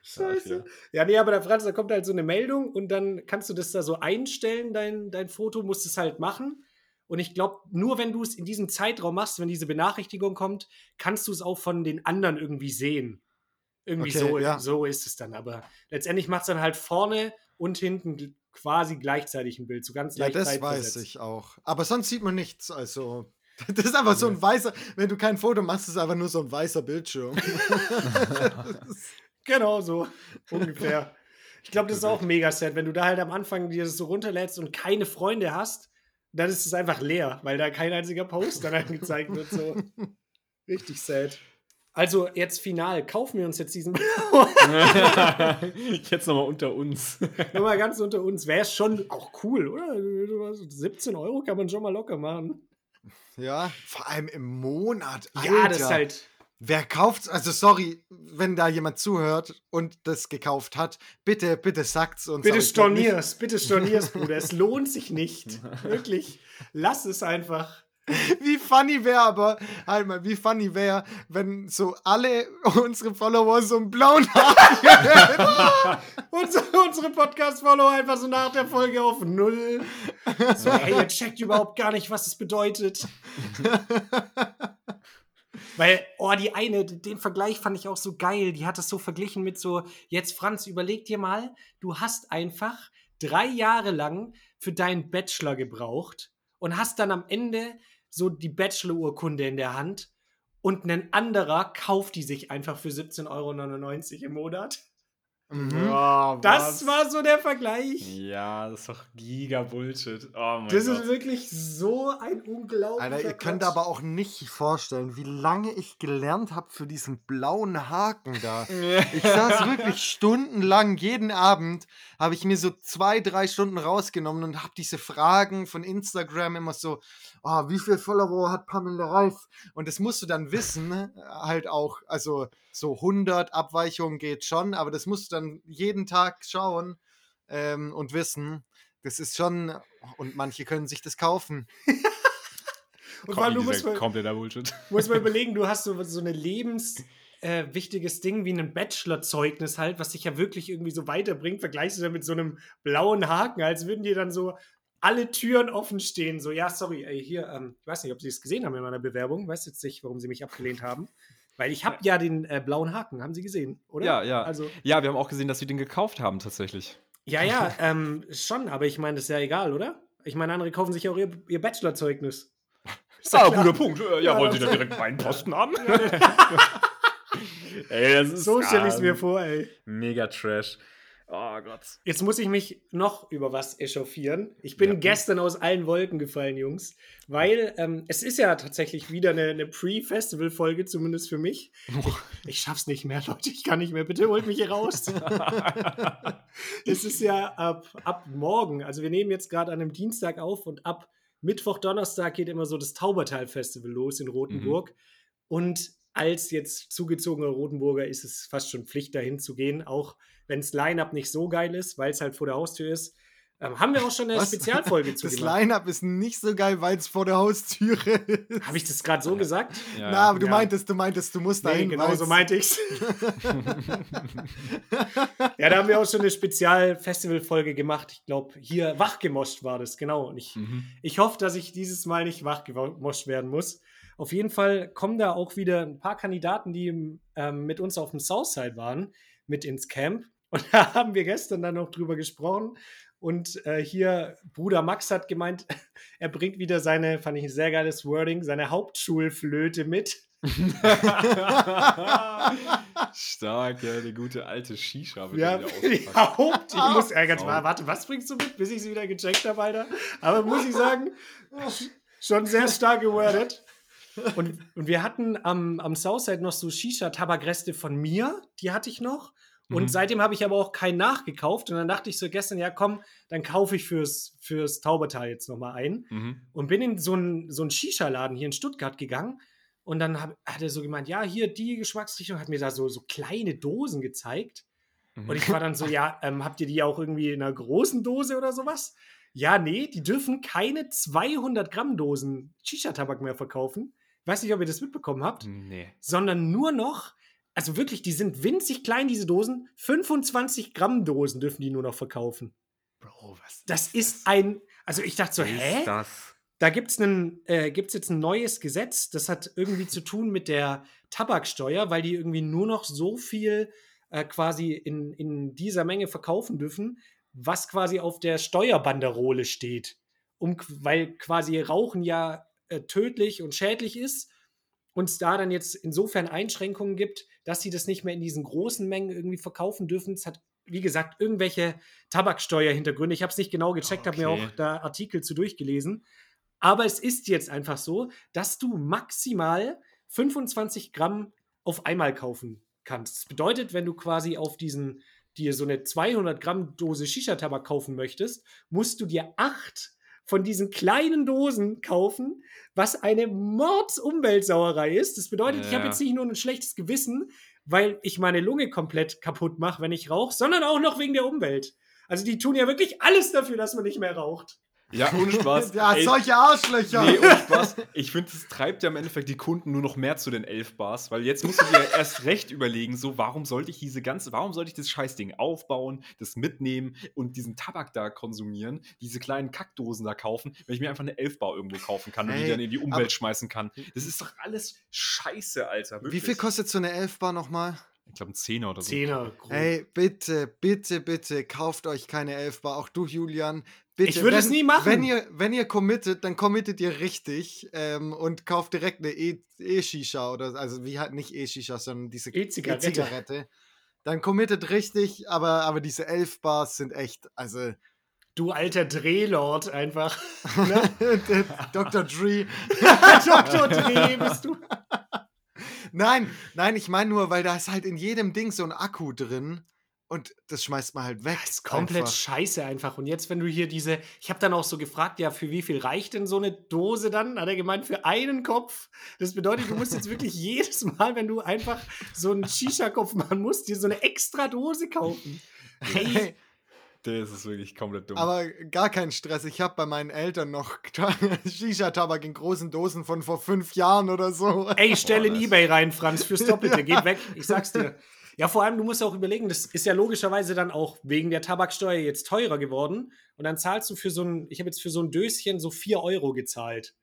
Scheiße. Ja, nee, aber der Franz, da kommt halt so eine Meldung und dann kannst du das da so einstellen, dein, dein Foto, musst es halt machen. Und ich glaube, nur wenn du es in diesem Zeitraum machst, wenn diese Benachrichtigung kommt, kannst du es auch von den anderen irgendwie sehen. Irgendwie Okay, so, ja. so ist es dann. Aber letztendlich macht es dann halt vorne und hinten quasi gleichzeitig ein Bild. So ganz Ja, leicht das zeitversetzt. weiß ich auch. Aber sonst sieht man nichts. Also, das ist einfach so ein weißer, wenn du kein Foto machst, ist es einfach nur so ein weißer Bildschirm. Genau so, ungefähr. Ich glaube, das ist auch mega sad, wenn du da halt am Anfang dir das so runterlädst und keine Freunde hast, dann ist es einfach leer, weil da kein einziger Post dann angezeigt wird. So. Richtig sad. Also jetzt final, kaufen wir uns jetzt diesen Jetzt nochmal unter uns. Nur mal ganz unter uns. Wäre schon auch cool, oder? 17 Euro kann man schon mal locker machen. ja, vor allem im Monat. Ja, das ist Alter. halt. Wer kauft's? Also sorry, wenn da jemand zuhört und das gekauft hat, bitte, bitte sagt's uns. Bitte stornier's, bitte stornier's, Bruder. Es lohnt sich nicht. Wirklich. Lass es einfach. Wie funny wäre aber, halt mal, wie funny wäre, wenn so alle unsere Follower so einen blauen Haken Unsere, unsere Podcast-Follower einfach so nach der Folge auf Null. So, hey, ihr checkt überhaupt gar nicht, was es bedeutet. Weil, oh, die eine, den Vergleich fand ich auch so geil. Die hat es so verglichen mit so, jetzt Franz, überleg dir mal, du hast einfach drei Jahre lang für deinen Bachelor gebraucht und hast dann am Ende so die Bachelor-Urkunde in der Hand und ein anderer kauft die sich einfach für 17,99 Euro im Monat. Mhm. Ja, Das war so der Vergleich. Ja, das ist doch giga Bullshit. Oh mein Das Gott. ist wirklich so ein unglaublicher Alter, ihr könnt aber auch nicht vorstellen, wie lange ich gelernt habe für diesen blauen Haken da. Ich saß wirklich stundenlang, jeden Abend habe ich mir so zwei, drei Stunden rausgenommen und habe diese Fragen von Instagram immer so, oh, wie viel Follower hat Pamela Reif? Und das musst du dann wissen, ne? halt auch, also so 100 Abweichungen geht schon, aber das musst du dann jeden Tag schauen ähm, und wissen. Das ist schon, und manche können sich das kaufen. Und allem, du musst mal, kompletter Bullshit. musst mal überlegen, du hast so, so ein lebenswichtiges äh, wichtiges Ding wie ein Bachelor-Zeugnis halt, was dich ja wirklich irgendwie so weiterbringt. Vergleichst du dann mit so einem blauen Haken, als würden dir dann so alle Türen offen stehen. So, ja, sorry, ey, hier, ähm, ich weiß nicht, ob Sie es gesehen haben in meiner Bewerbung. Weiß jetzt nicht, warum Sie mich abgelehnt haben. Weil ich habe ja den äh, blauen Haken, haben Sie gesehen, oder? Ja, ja. Also, Ja, wir haben auch gesehen, dass sie den gekauft haben, tatsächlich. Ja, ja, ähm, schon, aber ich meine, das ist ja egal, oder? Ich meine, andere kaufen sich auch ihr, ihr Bachelorzeugnis. Ist Ah, guter Punkt. Äh, Ja, Ja, wollen Sie das- da direkt meinen Posten haben? Ey, das ist So stelle ich es mir vor, ey. Mega Trash. Oh Gott. Jetzt muss ich mich noch über was echauffieren. Ich bin Ja. gestern aus allen Wolken gefallen, Jungs, weil ähm, es ist ja tatsächlich wieder eine, eine Pre-Festival-Folge, zumindest für mich. Ich, ich schaff's nicht mehr, Leute. Ich kann nicht mehr. Bitte holt mich hier raus. es ist ja ab, ab morgen. Also wir nehmen jetzt gerade an einem Dienstag auf und ab Mittwoch, Donnerstag geht immer so das Taubertal-Festival los in Rothenburg. Und als jetzt zugezogener Rotenburger ist es fast schon Pflicht, dahin zu gehen, auch wenn das Line-Up nicht so geil ist, weil es halt vor der Haustür ist. Ähm, haben wir auch schon eine Was? Spezialfolge zu Das. Line-Up ist nicht so geil, weil es vor der Haustüre ist. Habe ich das gerade so gesagt? Ja. Na, aber du Ja. meintest, du meintest, du musst Nee, dahin. genau weil's- so meinte ich's. ja, da haben wir auch schon eine Spezial-Festival-Folge gemacht. Ich glaube, hier wachgemoscht war das, genau. Und ich, Mhm. ich hoffe, dass ich dieses Mal nicht wachgemoscht werden muss. Auf jeden Fall kommen da auch wieder ein paar Kandidaten, die ähm, mit uns auf dem Southside waren, mit ins Camp. Und da haben wir gestern dann noch drüber gesprochen. Und äh, hier, Bruder Max hat gemeint, er bringt wieder seine, fand ich ein sehr geiles Wording, seine Hauptschulflöte mit. Stark, ja, die gute alte Shisha. Ja, wieder die. Haupt. Ich muss mal, warte, was bringst du mit, bis ich sie wieder gecheckt habe, Alter? Aber muss ich sagen, schon sehr stark gewordet. Und, und wir hatten am, am Southside noch so Shisha-Tabakreste von mir, die hatte ich noch. Und Mhm. seitdem habe ich aber auch keinen nachgekauft. Und dann dachte ich so gestern, ja komm, dann kaufe ich fürs, fürs Taubertal jetzt nochmal ein. Mhm. Und bin in so einen so Shisha-Laden hier in Stuttgart gegangen. Und dann hab, hat er so gemeint, ja, hier die Geschmacksrichtung, hat mir da so, so kleine Dosen gezeigt. Mhm. Und ich war dann so, ja, ähm, habt ihr die auch irgendwie in einer großen Dose oder sowas? Ja, nee, die dürfen keine 200 Gramm Dosen Shisha-Tabak mehr verkaufen. Ich weiß nicht, ob ihr das mitbekommen habt, Nee. sondern nur noch, also wirklich, die sind winzig klein, diese Dosen. 25 Gramm Dosen dürfen die nur noch verkaufen. Bro, was Das ist ein, also ich dachte so, hä? das? Da gibt es äh, gibt's jetzt ein neues Gesetz, das hat irgendwie zu tun mit der Tabaksteuer, weil die irgendwie nur noch so viel äh, quasi in, in dieser Menge verkaufen dürfen, was quasi auf der Steuerbanderole steht. Um, weil quasi Rauchen ja äh, tödlich und schädlich ist und es da dann jetzt insofern Einschränkungen gibt, dass sie das nicht mehr in diesen großen Mengen irgendwie verkaufen dürfen. Es hat, wie gesagt, irgendwelche Tabaksteuerhintergründe. Ich habe es nicht genau gecheckt, habe mir Okay. auch da Artikel zu durchgelesen. Aber es ist jetzt einfach so, dass du maximal 25 Gramm auf einmal kaufen kannst. Das bedeutet, wenn du quasi auf diesen, dir so eine 200 Gramm Dose Shisha-Tabak kaufen möchtest, musst du dir acht von diesen kleinen Dosen kaufen, was eine Mordsumweltsauerei ist. Das bedeutet, ich habe Ja. jetzt nicht nur ein schlechtes Gewissen, weil ich meine Lunge komplett kaputt mache, wenn ich rauche, sondern auch noch wegen der Umwelt. Also die tun ja wirklich alles dafür, dass man nicht mehr raucht. Ja, ohne Spaß. Ja, Ey, solche Arschlöcher. Nee, ohne Spaß. Ich finde, es treibt ja im Endeffekt die Kunden nur noch mehr zu den 11 Bars, weil jetzt musst du dir erst recht überlegen, so, warum sollte ich diese ganze, warum sollte ich das Scheißding aufbauen, das mitnehmen und diesen Tabak da konsumieren, diese kleinen Kackdosen da kaufen, wenn ich mir einfach eine 11 Bar irgendwo kaufen kann und die dann in die Umwelt schmeißen kann. Das ist doch alles Scheiße, Alter. Wie Wirklich. viel kostet so eine Elfbar nochmal? Ich glaube, ein Zehner oder so. Zehner. grob. Ey, bitte, bitte, bitte, kauft euch keine Elfbar. Auch du, Julian. Bitte. Ich würde es nie machen. Wenn ihr, wenn ihr committet, dann committet ihr richtig ähm, und kauft direkt eine E- E-Shisha oder, also wie halt nicht E-Shisha, sondern diese E-Zigarette. E-Zigarette. Dann committet richtig, aber, aber diese Elfbars sind echt, also Du alter Drehlord einfach. Ne? Dr. Dre. Dr. Dreh bist du. Nein, nein, ich meine nur, weil da ist halt in jedem Ding so ein Akku drin und das schmeißt man halt weg. Das ist komplett einfach. scheiße einfach. Und jetzt, wenn du hier diese, ich habe dann auch so gefragt, ja, für wie viel reicht denn so eine Dose dann? Hat er gemeint, für einen Kopf. Das bedeutet, du musst jetzt wirklich jedes Mal, wenn du einfach so einen Shisha-Kopf machen musst, dir so eine extra Dose kaufen. Hey, Das ist wirklich komplett dumm. aber gar kein Stress. Ich habe bei meinen Eltern noch Shisha-Tabak in großen Dosen von vor fünf Jahren oder so. ey, stell in das- Ebay rein, Franz, fürs Doppelte. Geht weg, ich sag's dir. Ja, vor allem, du musst auch überlegen, das ist ja logischerweise dann auch wegen der Tabaksteuer jetzt teurer geworden. Und dann zahlst du für so ein, ich habe jetzt für so ein Döschen so 4 Euro gezahlt.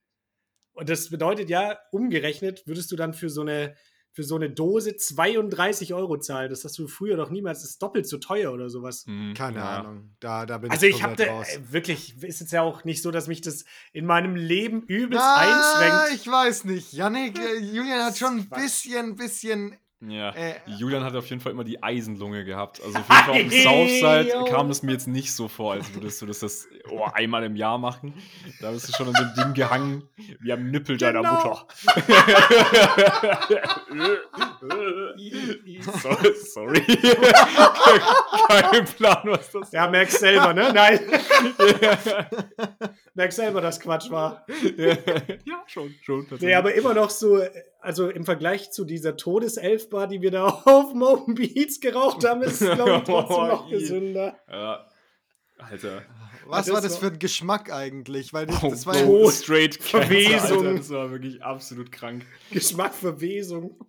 Und das bedeutet ja, umgerechnet würdest du dann für so eine, für so eine Dose 32 Euro zahlen. Das hast du früher doch niemals, das ist doppelt so teuer oder sowas. Mhm, Keine ja. Ahnung. Da, da bin Also ich ich habe komplett raus. äh, wirklich, ist jetzt ja auch nicht so, dass mich das in meinem Leben übelst Ah, einschränkt. ich weiß nicht. Yannick, äh, Julian hat schon ein bisschen, bisschen Ja. Äh, Julian hat auf jeden Fall immer die Eisenlunge gehabt. Also auf jeden Fall auf dem Southside kam es mir jetzt nicht so vor, als würdest du das, das oh, einmal im Jahr machen. Da bist du schon an dem Ding gehangen, wie am Nippel deiner Genau. Mutter. so, sorry. Kein Plan, was das Ja, merkst selber, ne? Nein. merkst selber, dass Quatsch war. ja, schon, schon. Nee, aber immer noch so, also im Vergleich zu dieser Todeselfbar, die wir da auf Mountain Beats geraucht haben, ist es, glaube ich, trotzdem noch Oh, gesünder. Ja. Alter. was das war das für ein Geschmack eigentlich? Weil das, Oh, das war oh, ja, straight Cancer, Verwesung. Alter, das war wirklich absolut krank. Geschmack Verwesung.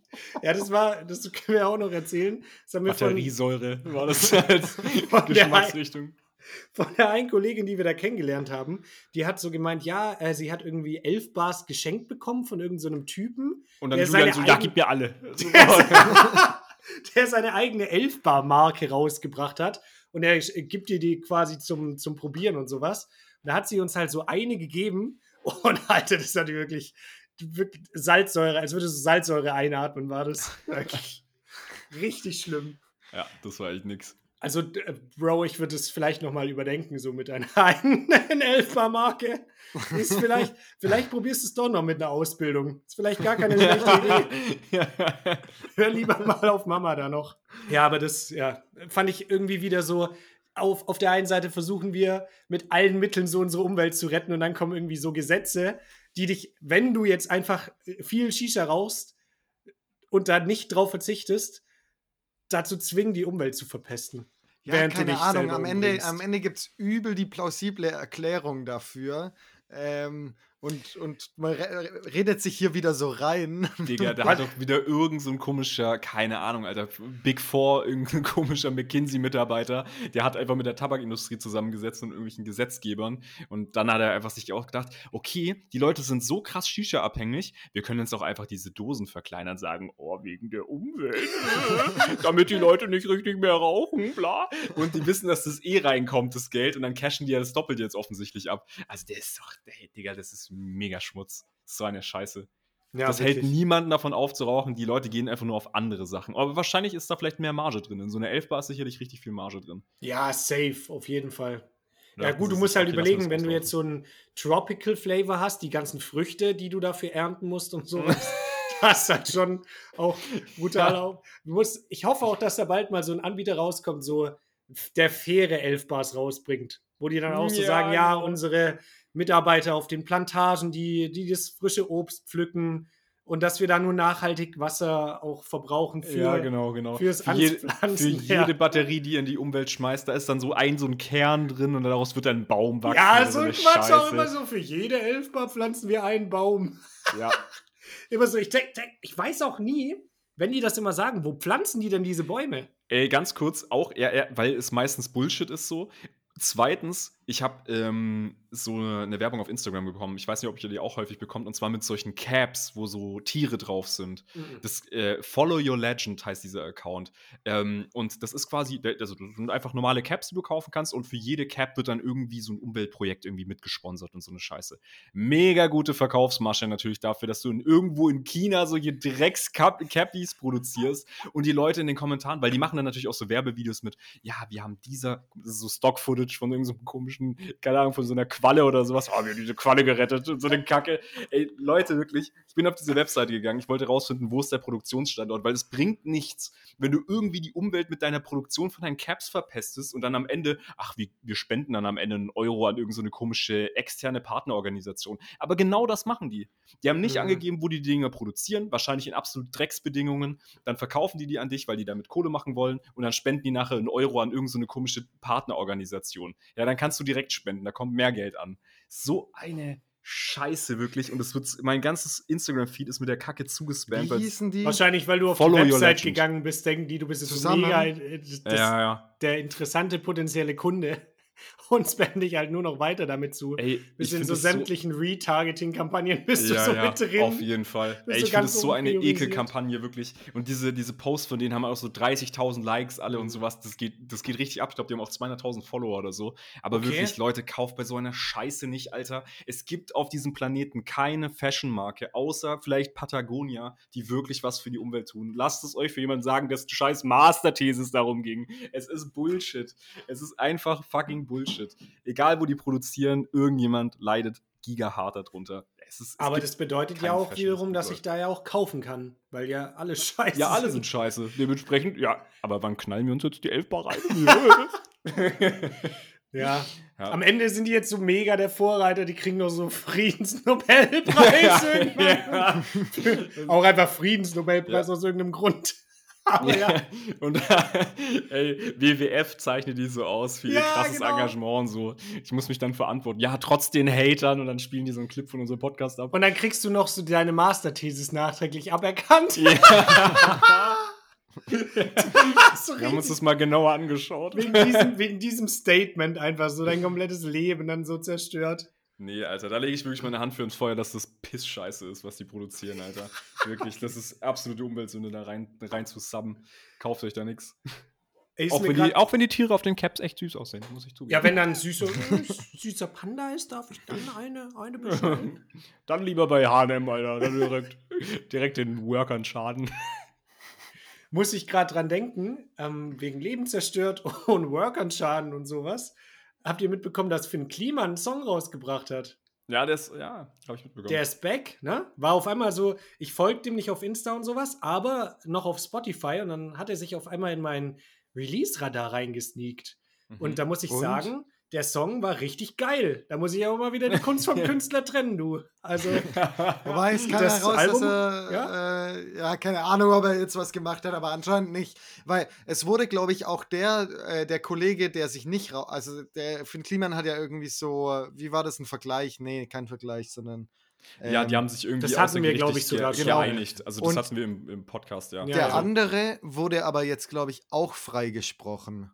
Ja, das war, das können wir auch noch erzählen. Das haben wir von, Batteriesäure war das als Von der- Geschmacksrichtung. von der einen Kollegin, die wir da kennengelernt haben. Die hat so gemeint, ja, äh, sie hat irgendwie elf Bars geschenkt bekommen von irgendeinem Typen, Und dann Der Julian so, ja, gib mir alle. So, der seine eigene Elfbar-Marke rausgebracht hat. Und er gibt dir die quasi zum, zum Probieren und sowas. Und da hat sie uns halt so eine gegeben. Und Alter, das hat wirklich, wirklich Salzsäure, als würdest du Salzsäure einatmen, war das. Wirklich richtig schlimm. ja, das war echt nix. Also, äh, Bro, ich würde es vielleicht nochmal überdenken, so mit einer eigenen Elfbar-Marke. Ist vielleicht, vielleicht probierst du es doch noch mit einer Ausbildung. Ist vielleicht gar keine schlechte Idee. Hör lieber mal auf Mama da noch. Ja, aber das ja, fand ich irgendwie wieder so. Auf, auf der einen Seite versuchen wir mit allen Mitteln so unsere Umwelt zu retten und dann kommen irgendwie so Gesetze, die dich, wenn du jetzt einfach viel Shisha rauchst und da nicht drauf verzichtest, dazu zwingen, die Umwelt zu verpesten. ja, während keine Ahnung. Am Ende, umbringst. am Ende gibt es übel die plausible Erklärung dafür. Ähm, und, und man re redet sich hier wieder so rein. Digga, da hat doch wieder irgend so ein komischer, keine Ahnung, Alter, Big Four, irgendein komischer McKinsey-Mitarbeiter, der hat einfach mit der Tabakindustrie zusammengesetzt und irgendwelchen Gesetzgebern. Und dann hat er einfach sich auch gedacht, okay, die Leute sind so krass Shisha-abhängig, wir können jetzt auch einfach diese Dosen verkleinern sagen, oh, wegen der Umwelt, damit die Leute nicht richtig mehr rauchen, bla. Und die wissen, dass das eh reinkommt, das Geld, und dann cashen die ja das Doppelte jetzt offensichtlich ab. Also der ist doch, hey, Digga, das ist mega Schmutz. Das ist so eine Scheiße. Ja, das wirklich. hält niemanden davon auf zu rauchen. Die Leute gehen einfach nur auf andere Sachen. Aber wahrscheinlich ist da vielleicht mehr Marge drin. In so einer Elfbar ist sicherlich richtig viel Marge drin. Ja, safe, auf jeden Fall. Ja, das gut, du musst halt okay, überlegen, wenn du jetzt so einen Tropical Flavor hast, die ganzen Früchte, die du dafür ernten musst und sowas, das ist halt schon auch brutal. Ja. ich hoffe auch, dass da bald mal so ein Anbieter rauskommt, so der faire Elfbars rausbringt, wo die dann auch so Ja, sagen, ja, genau. unsere Mitarbeiter auf den Plantagen, die, die das frische Obst pflücken und dass wir da nur nachhaltig Wasser auch verbrauchen für, ja, genau, genau. fürs für, jede, für jede ja. Batterie, die in die Umwelt schmeißt, da ist dann so ein, so ein Kern drin und daraus wird dann ein Baum wachsen. Ja, so ein Quatsch auch immer so. Für jede Elfbar pflanzen wir einen Baum. Ja. Immer so, ich, denk, denk, ich weiß auch nie, wenn die das immer sagen, wo pflanzen die denn diese Bäume? Ey, ganz kurz, auch, eher, eher, weil es meistens Bullshit ist so. Zweitens, ich habe ähm, so eine Werbung auf Instagram bekommen. Ich weiß nicht, ob ihr die auch häufig bekommt. Und zwar mit solchen Caps, wo so Tiere drauf sind. Das äh, Follow Your Legend heißt dieser Account. Ähm, und das ist quasi, also das sind einfach normale Caps, die du kaufen kannst. Und für jede Cap wird dann irgendwie so ein Umweltprojekt irgendwie mitgesponsert und so eine Scheiße. Mega gute Verkaufsmasche natürlich dafür, dass du in, irgendwo in China solche Drecks-Cappies produzierst und die Leute in den Kommentaren, weil die machen dann natürlich auch so Werbevideos mit, ja, wir haben dieser, so Stock-Footage von irgendeinem komischen, keine Ahnung, von so einer Qualle oder sowas. Oh, wir haben diese Qualle gerettet und so eine Kacke. Ey, Leute, wirklich, ich bin auf diese Webseite gegangen, ich wollte rausfinden, wo ist der Produktionsstandort, weil es bringt nichts, wenn du irgendwie die Umwelt mit deiner Produktion von deinen Caps verpestest und dann am Ende, ach, wir, wir spenden dann am Ende einen Euro an irgendeine so komische externe Partnerorganisation. Aber genau das machen die. Die haben nicht Mhm. angegeben, wo die Dinger produzieren, wahrscheinlich in absolut Drecksbedingungen. Dann verkaufen die die an dich, weil die damit Kohle machen wollen und dann spenden die nachher einen Euro an irgendeine so komische Partnerorganisation. Ja, dann kannst du direkt spenden, da kommt mehr Geld an. So eine Scheiße, wirklich. Und es wird, mein ganzes Instagram-Feed ist mit der Kacke zugespammt. Wie hießen die? Wahrscheinlich, weil du auf Follow die Website gegangen bist, denken die, du bist jetzt mega äh, das, ja, ja. der interessante potenzielle Kunde. und spam dich halt nur noch weiter damit zu. Ey, Bis ich in so sämtlichen Retargeting-Kampagnen bist du ja, so ja, mit drin. Auf jeden Fall. Ey, du ich finde es so eine. Ekelkampagne, wirklich. Und diese, diese Posts von denen haben auch so 30.000 Likes alle Mhm. und sowas. Das geht, das geht richtig ab. Ich glaube, die haben auch 200.000 Follower oder so. Aber Okay. wirklich, Leute, kauft bei so einer Scheiße nicht, Alter. Es gibt auf diesem Planeten keine Fashion-Marke, außer vielleicht Patagonia, die wirklich was für die Umwelt tun. Lasst es euch für jemanden sagen, dass scheiß Masterthesis darum ging. Es ist Bullshit. Es ist einfach fucking Bullshit. Egal, wo die produzieren, irgendjemand leidet gigahart darunter. Es ist, es Aber das bedeutet ja auch wiederum, das dass ich da ja auch kaufen kann, weil ja alle scheiße Ja, alle sind scheiße. Dementsprechend, ja. Aber wann knallen wir uns jetzt die Elfbar rein? Ja. Ja. Am Ende sind die jetzt so mega der Vorreiter, die kriegen noch so Friedensnobelpreis irgendwann. Auch einfach Friedensnobelpreis Ja. aus irgendeinem Grund. Aber ja. Und ey, WWF zeichnet die so aus für ihr Ja, krasses genau. Engagement und so. Ich muss mich dann verantworten. Ja, trotz den Hatern und dann spielen die so einen Clip von unserem Podcast ab. Und dann kriegst du noch so deine Masterthesis nachträglich aberkannt. so Wir haben uns das mal genauer angeschaut. wegen, diesem, wegen diesem Statement einfach so dein komplettes Leben dann so zerstört. Nee, Alter, da lege ich wirklich meine Hand für ins Feuer, dass das Piss-Scheiße ist, was die produzieren, Alter. Wirklich, das ist absolute Umweltsünde, da rein, rein zu subben. Kauft euch da nichts. Auch, wenn die- auch wenn die Tiere auf den Caps echt süß aussehen, muss ich zugeben. ja, wenn da ein süßer, süßer Panda ist, darf ich dann eine, eine bestellen. Dann lieber bei H&M, Alter. Dann direkt, direkt den Workern schaden. Muss ich gerade dran denken, ähm, wegen Leben zerstört und Workern-Schaden und sowas. Habt ihr mitbekommen, dass Finn Klima einen Song rausgebracht hat? Ja, das, ja, habe ich mitbekommen. Der ist back, ne? War auf einmal so, ich folge dem nicht auf Insta und sowas, aber noch auf Spotify und dann hat er sich auf einmal in mein Release-Radar reingesneakt. Mhm. Und da muss ich Und? sagen, der Song war richtig geil. Da muss ich aber mal wieder die Kunst vom Künstler trennen, du. Also, Wobei es kam Das heraus, Album, dass er, ja? Äh, ja, keine Ahnung, ob er jetzt was gemacht hat, aber anscheinend nicht. Weil es wurde, glaube ich, auch der, äh, der Kollege, der sich nicht, rau- also der Finn Kliman hat ja irgendwie so, wie war das, ein Vergleich? Nee, kein Vergleich, sondern. ja, die ähm, haben sich irgendwie das hatten wir, außergerichtlich glaub ich, sogar ge- schon. geeinigt. Also das Und- hatten wir im, im Podcast, ja. Der ja. andere wurde aber jetzt, glaube ich, auch freigesprochen.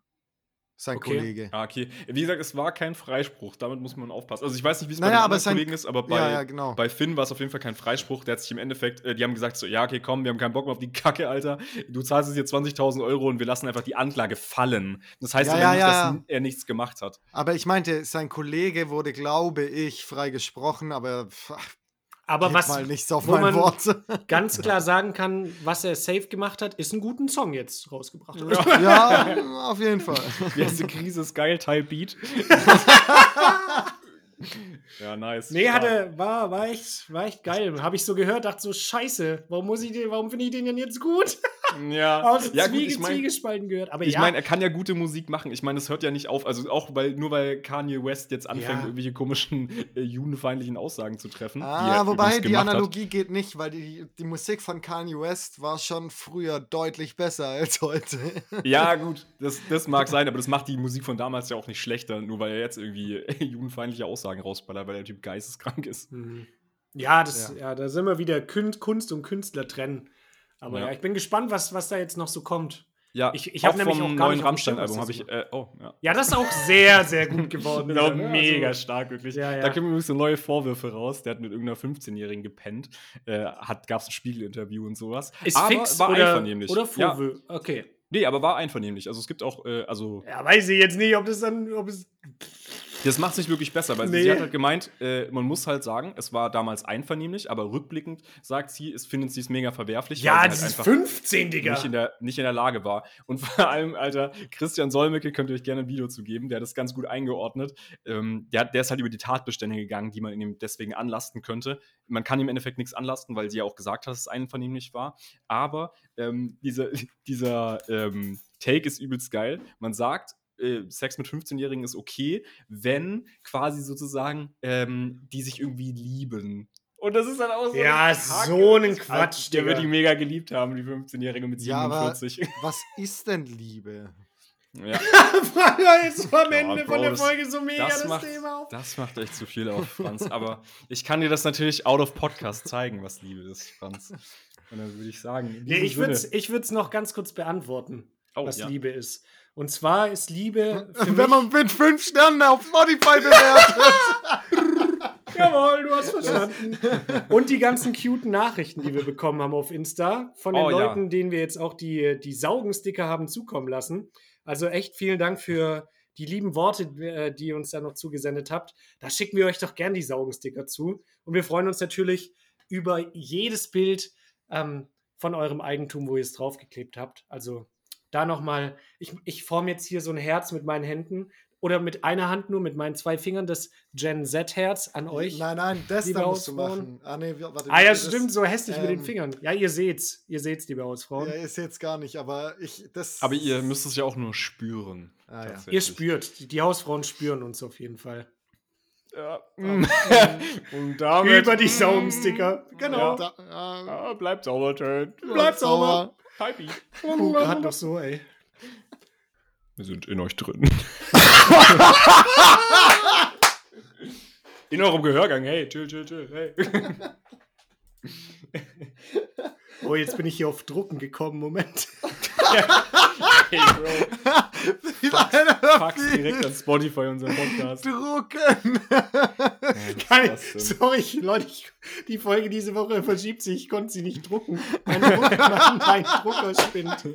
Sein Okay. Kollege. Ah, okay. Wie gesagt, es war kein Freispruch, damit muss man aufpassen. Also ich weiß nicht, wie es Naja, bei den aber anderen sein- Kollegen ist, aber bei, ja, ja, genau. bei Finn war es auf jeden Fall kein Freispruch. Der hat sich im Endeffekt, äh, die haben gesagt so, ja, okay, komm, wir haben keinen Bock mehr auf die Kacke, Alter. Du zahlst jetzt hier 20.000 Euro und wir lassen einfach die Anklage fallen. Das heißt Ja, aber ja, nicht, dass er nichts gemacht hat. Aber ich meinte, sein Kollege wurde, glaube ich, freigesprochen, aber pff, aber geht was mal nicht so auf wo mein man- Wort. ganz klar sagen kann, was er safe gemacht hat, ist einen guten Song jetzt rausgebracht. ja, auf jeden Fall. Heißt die Krise ist geil, Teil Beat. ja, nice. Nee, Stark. hatte, war, war, echt, war echt geil. Habe ich so gehört, dachte so, scheiße, warum muss ich den, warum finde ich den denn jetzt gut? Ja, Aus ja gut, Zwiege, ich meine, Zwiegespalten gehört. Aber ich ja, meine, er kann ja gute Musik machen. Ich meine, es hört ja nicht auf. Also auch weil nur weil Kanye West jetzt anfängt, Ja. irgendwelche komischen äh, judenfeindlichen Aussagen zu treffen. Ah, wobei die gemacht hat. Analogie geht nicht, weil die, die Musik von Kanye West war schon früher deutlich besser als heute. Ja, gut, das, das mag sein, aber das macht die Musik von damals ja auch nicht schlechter, nur weil er jetzt irgendwie judenfeindliche Aussagen rausballert, weil der Typ geisteskrank ist. Mhm. ja, das, Ja. ja. da sind wir wieder Kunst und Künstler trennen. Aber ja. Ja. ich bin gespannt, was, was da jetzt noch so kommt. Ja, Ich- ich hab auch nämlich vom auch gar neuen Rammstein-Album habe das ich. Äh, oh, ja. Ja, das ist auch sehr, sehr gut geworden. Auch wieder, ne? mega Also, stark, wirklich. Ja, ja. Da kommen übrigens so neue Vorwürfe raus. Der hat mit irgendeiner 15-Jährigen gepennt. Äh, Gab es ein Spiegel-Interview und sowas. ist aber fix war oder, einvernehmlich. oder ja, Vorwürfe? Okay. nee, aber war einvernehmlich. Also es gibt auch, äh, also Ja, weiß ich jetzt nicht, ob das dann, ob es. Das macht es nicht wirklich besser, weil Nee. sie hat halt gemeint, äh, man muss halt sagen, es war damals einvernehmlich, aber rückblickend sagt sie, es findet sie es mega verwerflich, Ja, das ist halt einfach 15, Digga. nicht in, der, nicht in der Lage war. Und vor allem, Alter, Christian Solmecke könnt ihr euch gerne ein Video zu geben, der hat das ganz gut eingeordnet. Ähm, der, der ist halt über die Tatbestände gegangen, die man ihm deswegen anlasten könnte. Man kann ihm im Endeffekt nichts anlasten, weil sie ja auch gesagt hat, dass es einvernehmlich war. Aber ähm, diese, dieser ähm, Take ist übelst geil. Man sagt, äh, Sex mit 15-Jährigen ist okay, wenn quasi sozusagen ähm, die sich irgendwie lieben. Und das ist dann auch so. Ja, eine so ein. Quatsch, Der wird die mega geliebt haben, die 15-Jährige mit Ja, aber 47. was ist denn Liebe? Ja, Ja, jetzt so am Ja, Ende Bro, von der das- Folge so mega das, das, macht, Thema auf. das macht echt zu viel auf, Franz. Aber ich kann dir das natürlich out of Podcast zeigen, was Liebe ist, Franz. Und dann würde ich sagen, Nee, ich würde es Sinne- ich würd's noch ganz kurz beantworten. Oh, was ja. Liebe ist. Und zwar ist Liebe für Wenn mich, man mit fünf Sternen auf Spotify bewertet. Jawohl, du hast verstanden. Und die ganzen cuten Nachrichten, die wir bekommen haben auf Insta von den Oh, ja. Leuten, denen wir jetzt auch die, die Saugensticker haben zukommen lassen. Also echt vielen Dank für die lieben Worte, äh, die ihr uns da noch zugesendet habt. Da schicken wir euch doch gern die Saugensticker zu. Und wir freuen uns natürlich über jedes Bild ähm, von eurem Eigentum, wo ihr es draufgeklebt habt. Also da nochmal, ich, ich forme jetzt hier so ein Herz mit meinen Händen oder mit einer Hand nur, mit meinen zwei Fingern, das Gen Z-Herz an euch. Nein, nein, das da musst du Hausfrauen. machen. Ah, nee, warte, Ah ja, das- stimmt, so hässlich mit den ähm, Fingern. Ja, ihr seht's. Ihr seht's, liebe Hausfrauen. Ja, ist jetzt gar nicht, aber ich, das. Aber ihr müsst es ja auch nur spüren. Ah, ja. ihr spürt, die, die Hausfrauen spüren uns auf jeden Fall. Ja. Und damit. Über die Saugensticker. Genau. Da, ah, Ah, bleibt sauber. Bleibt sauber. Oh, gerade noch so, ey. Wir sind in euch drin. in eurem Gehörgang. Hey, chill, chill, chill. Hey. Oh, jetzt bin ich hier auf Drucken gekommen. Moment. hey, Bro. Fax direkt an Spotify, unseren Podcast. Drucken. Geil. Sorry, Leute, ich, die Folge diese Woche verschiebt sich. Ich konnte sie nicht drucken. Mein, Druck, mein, mein Drucker spinnt.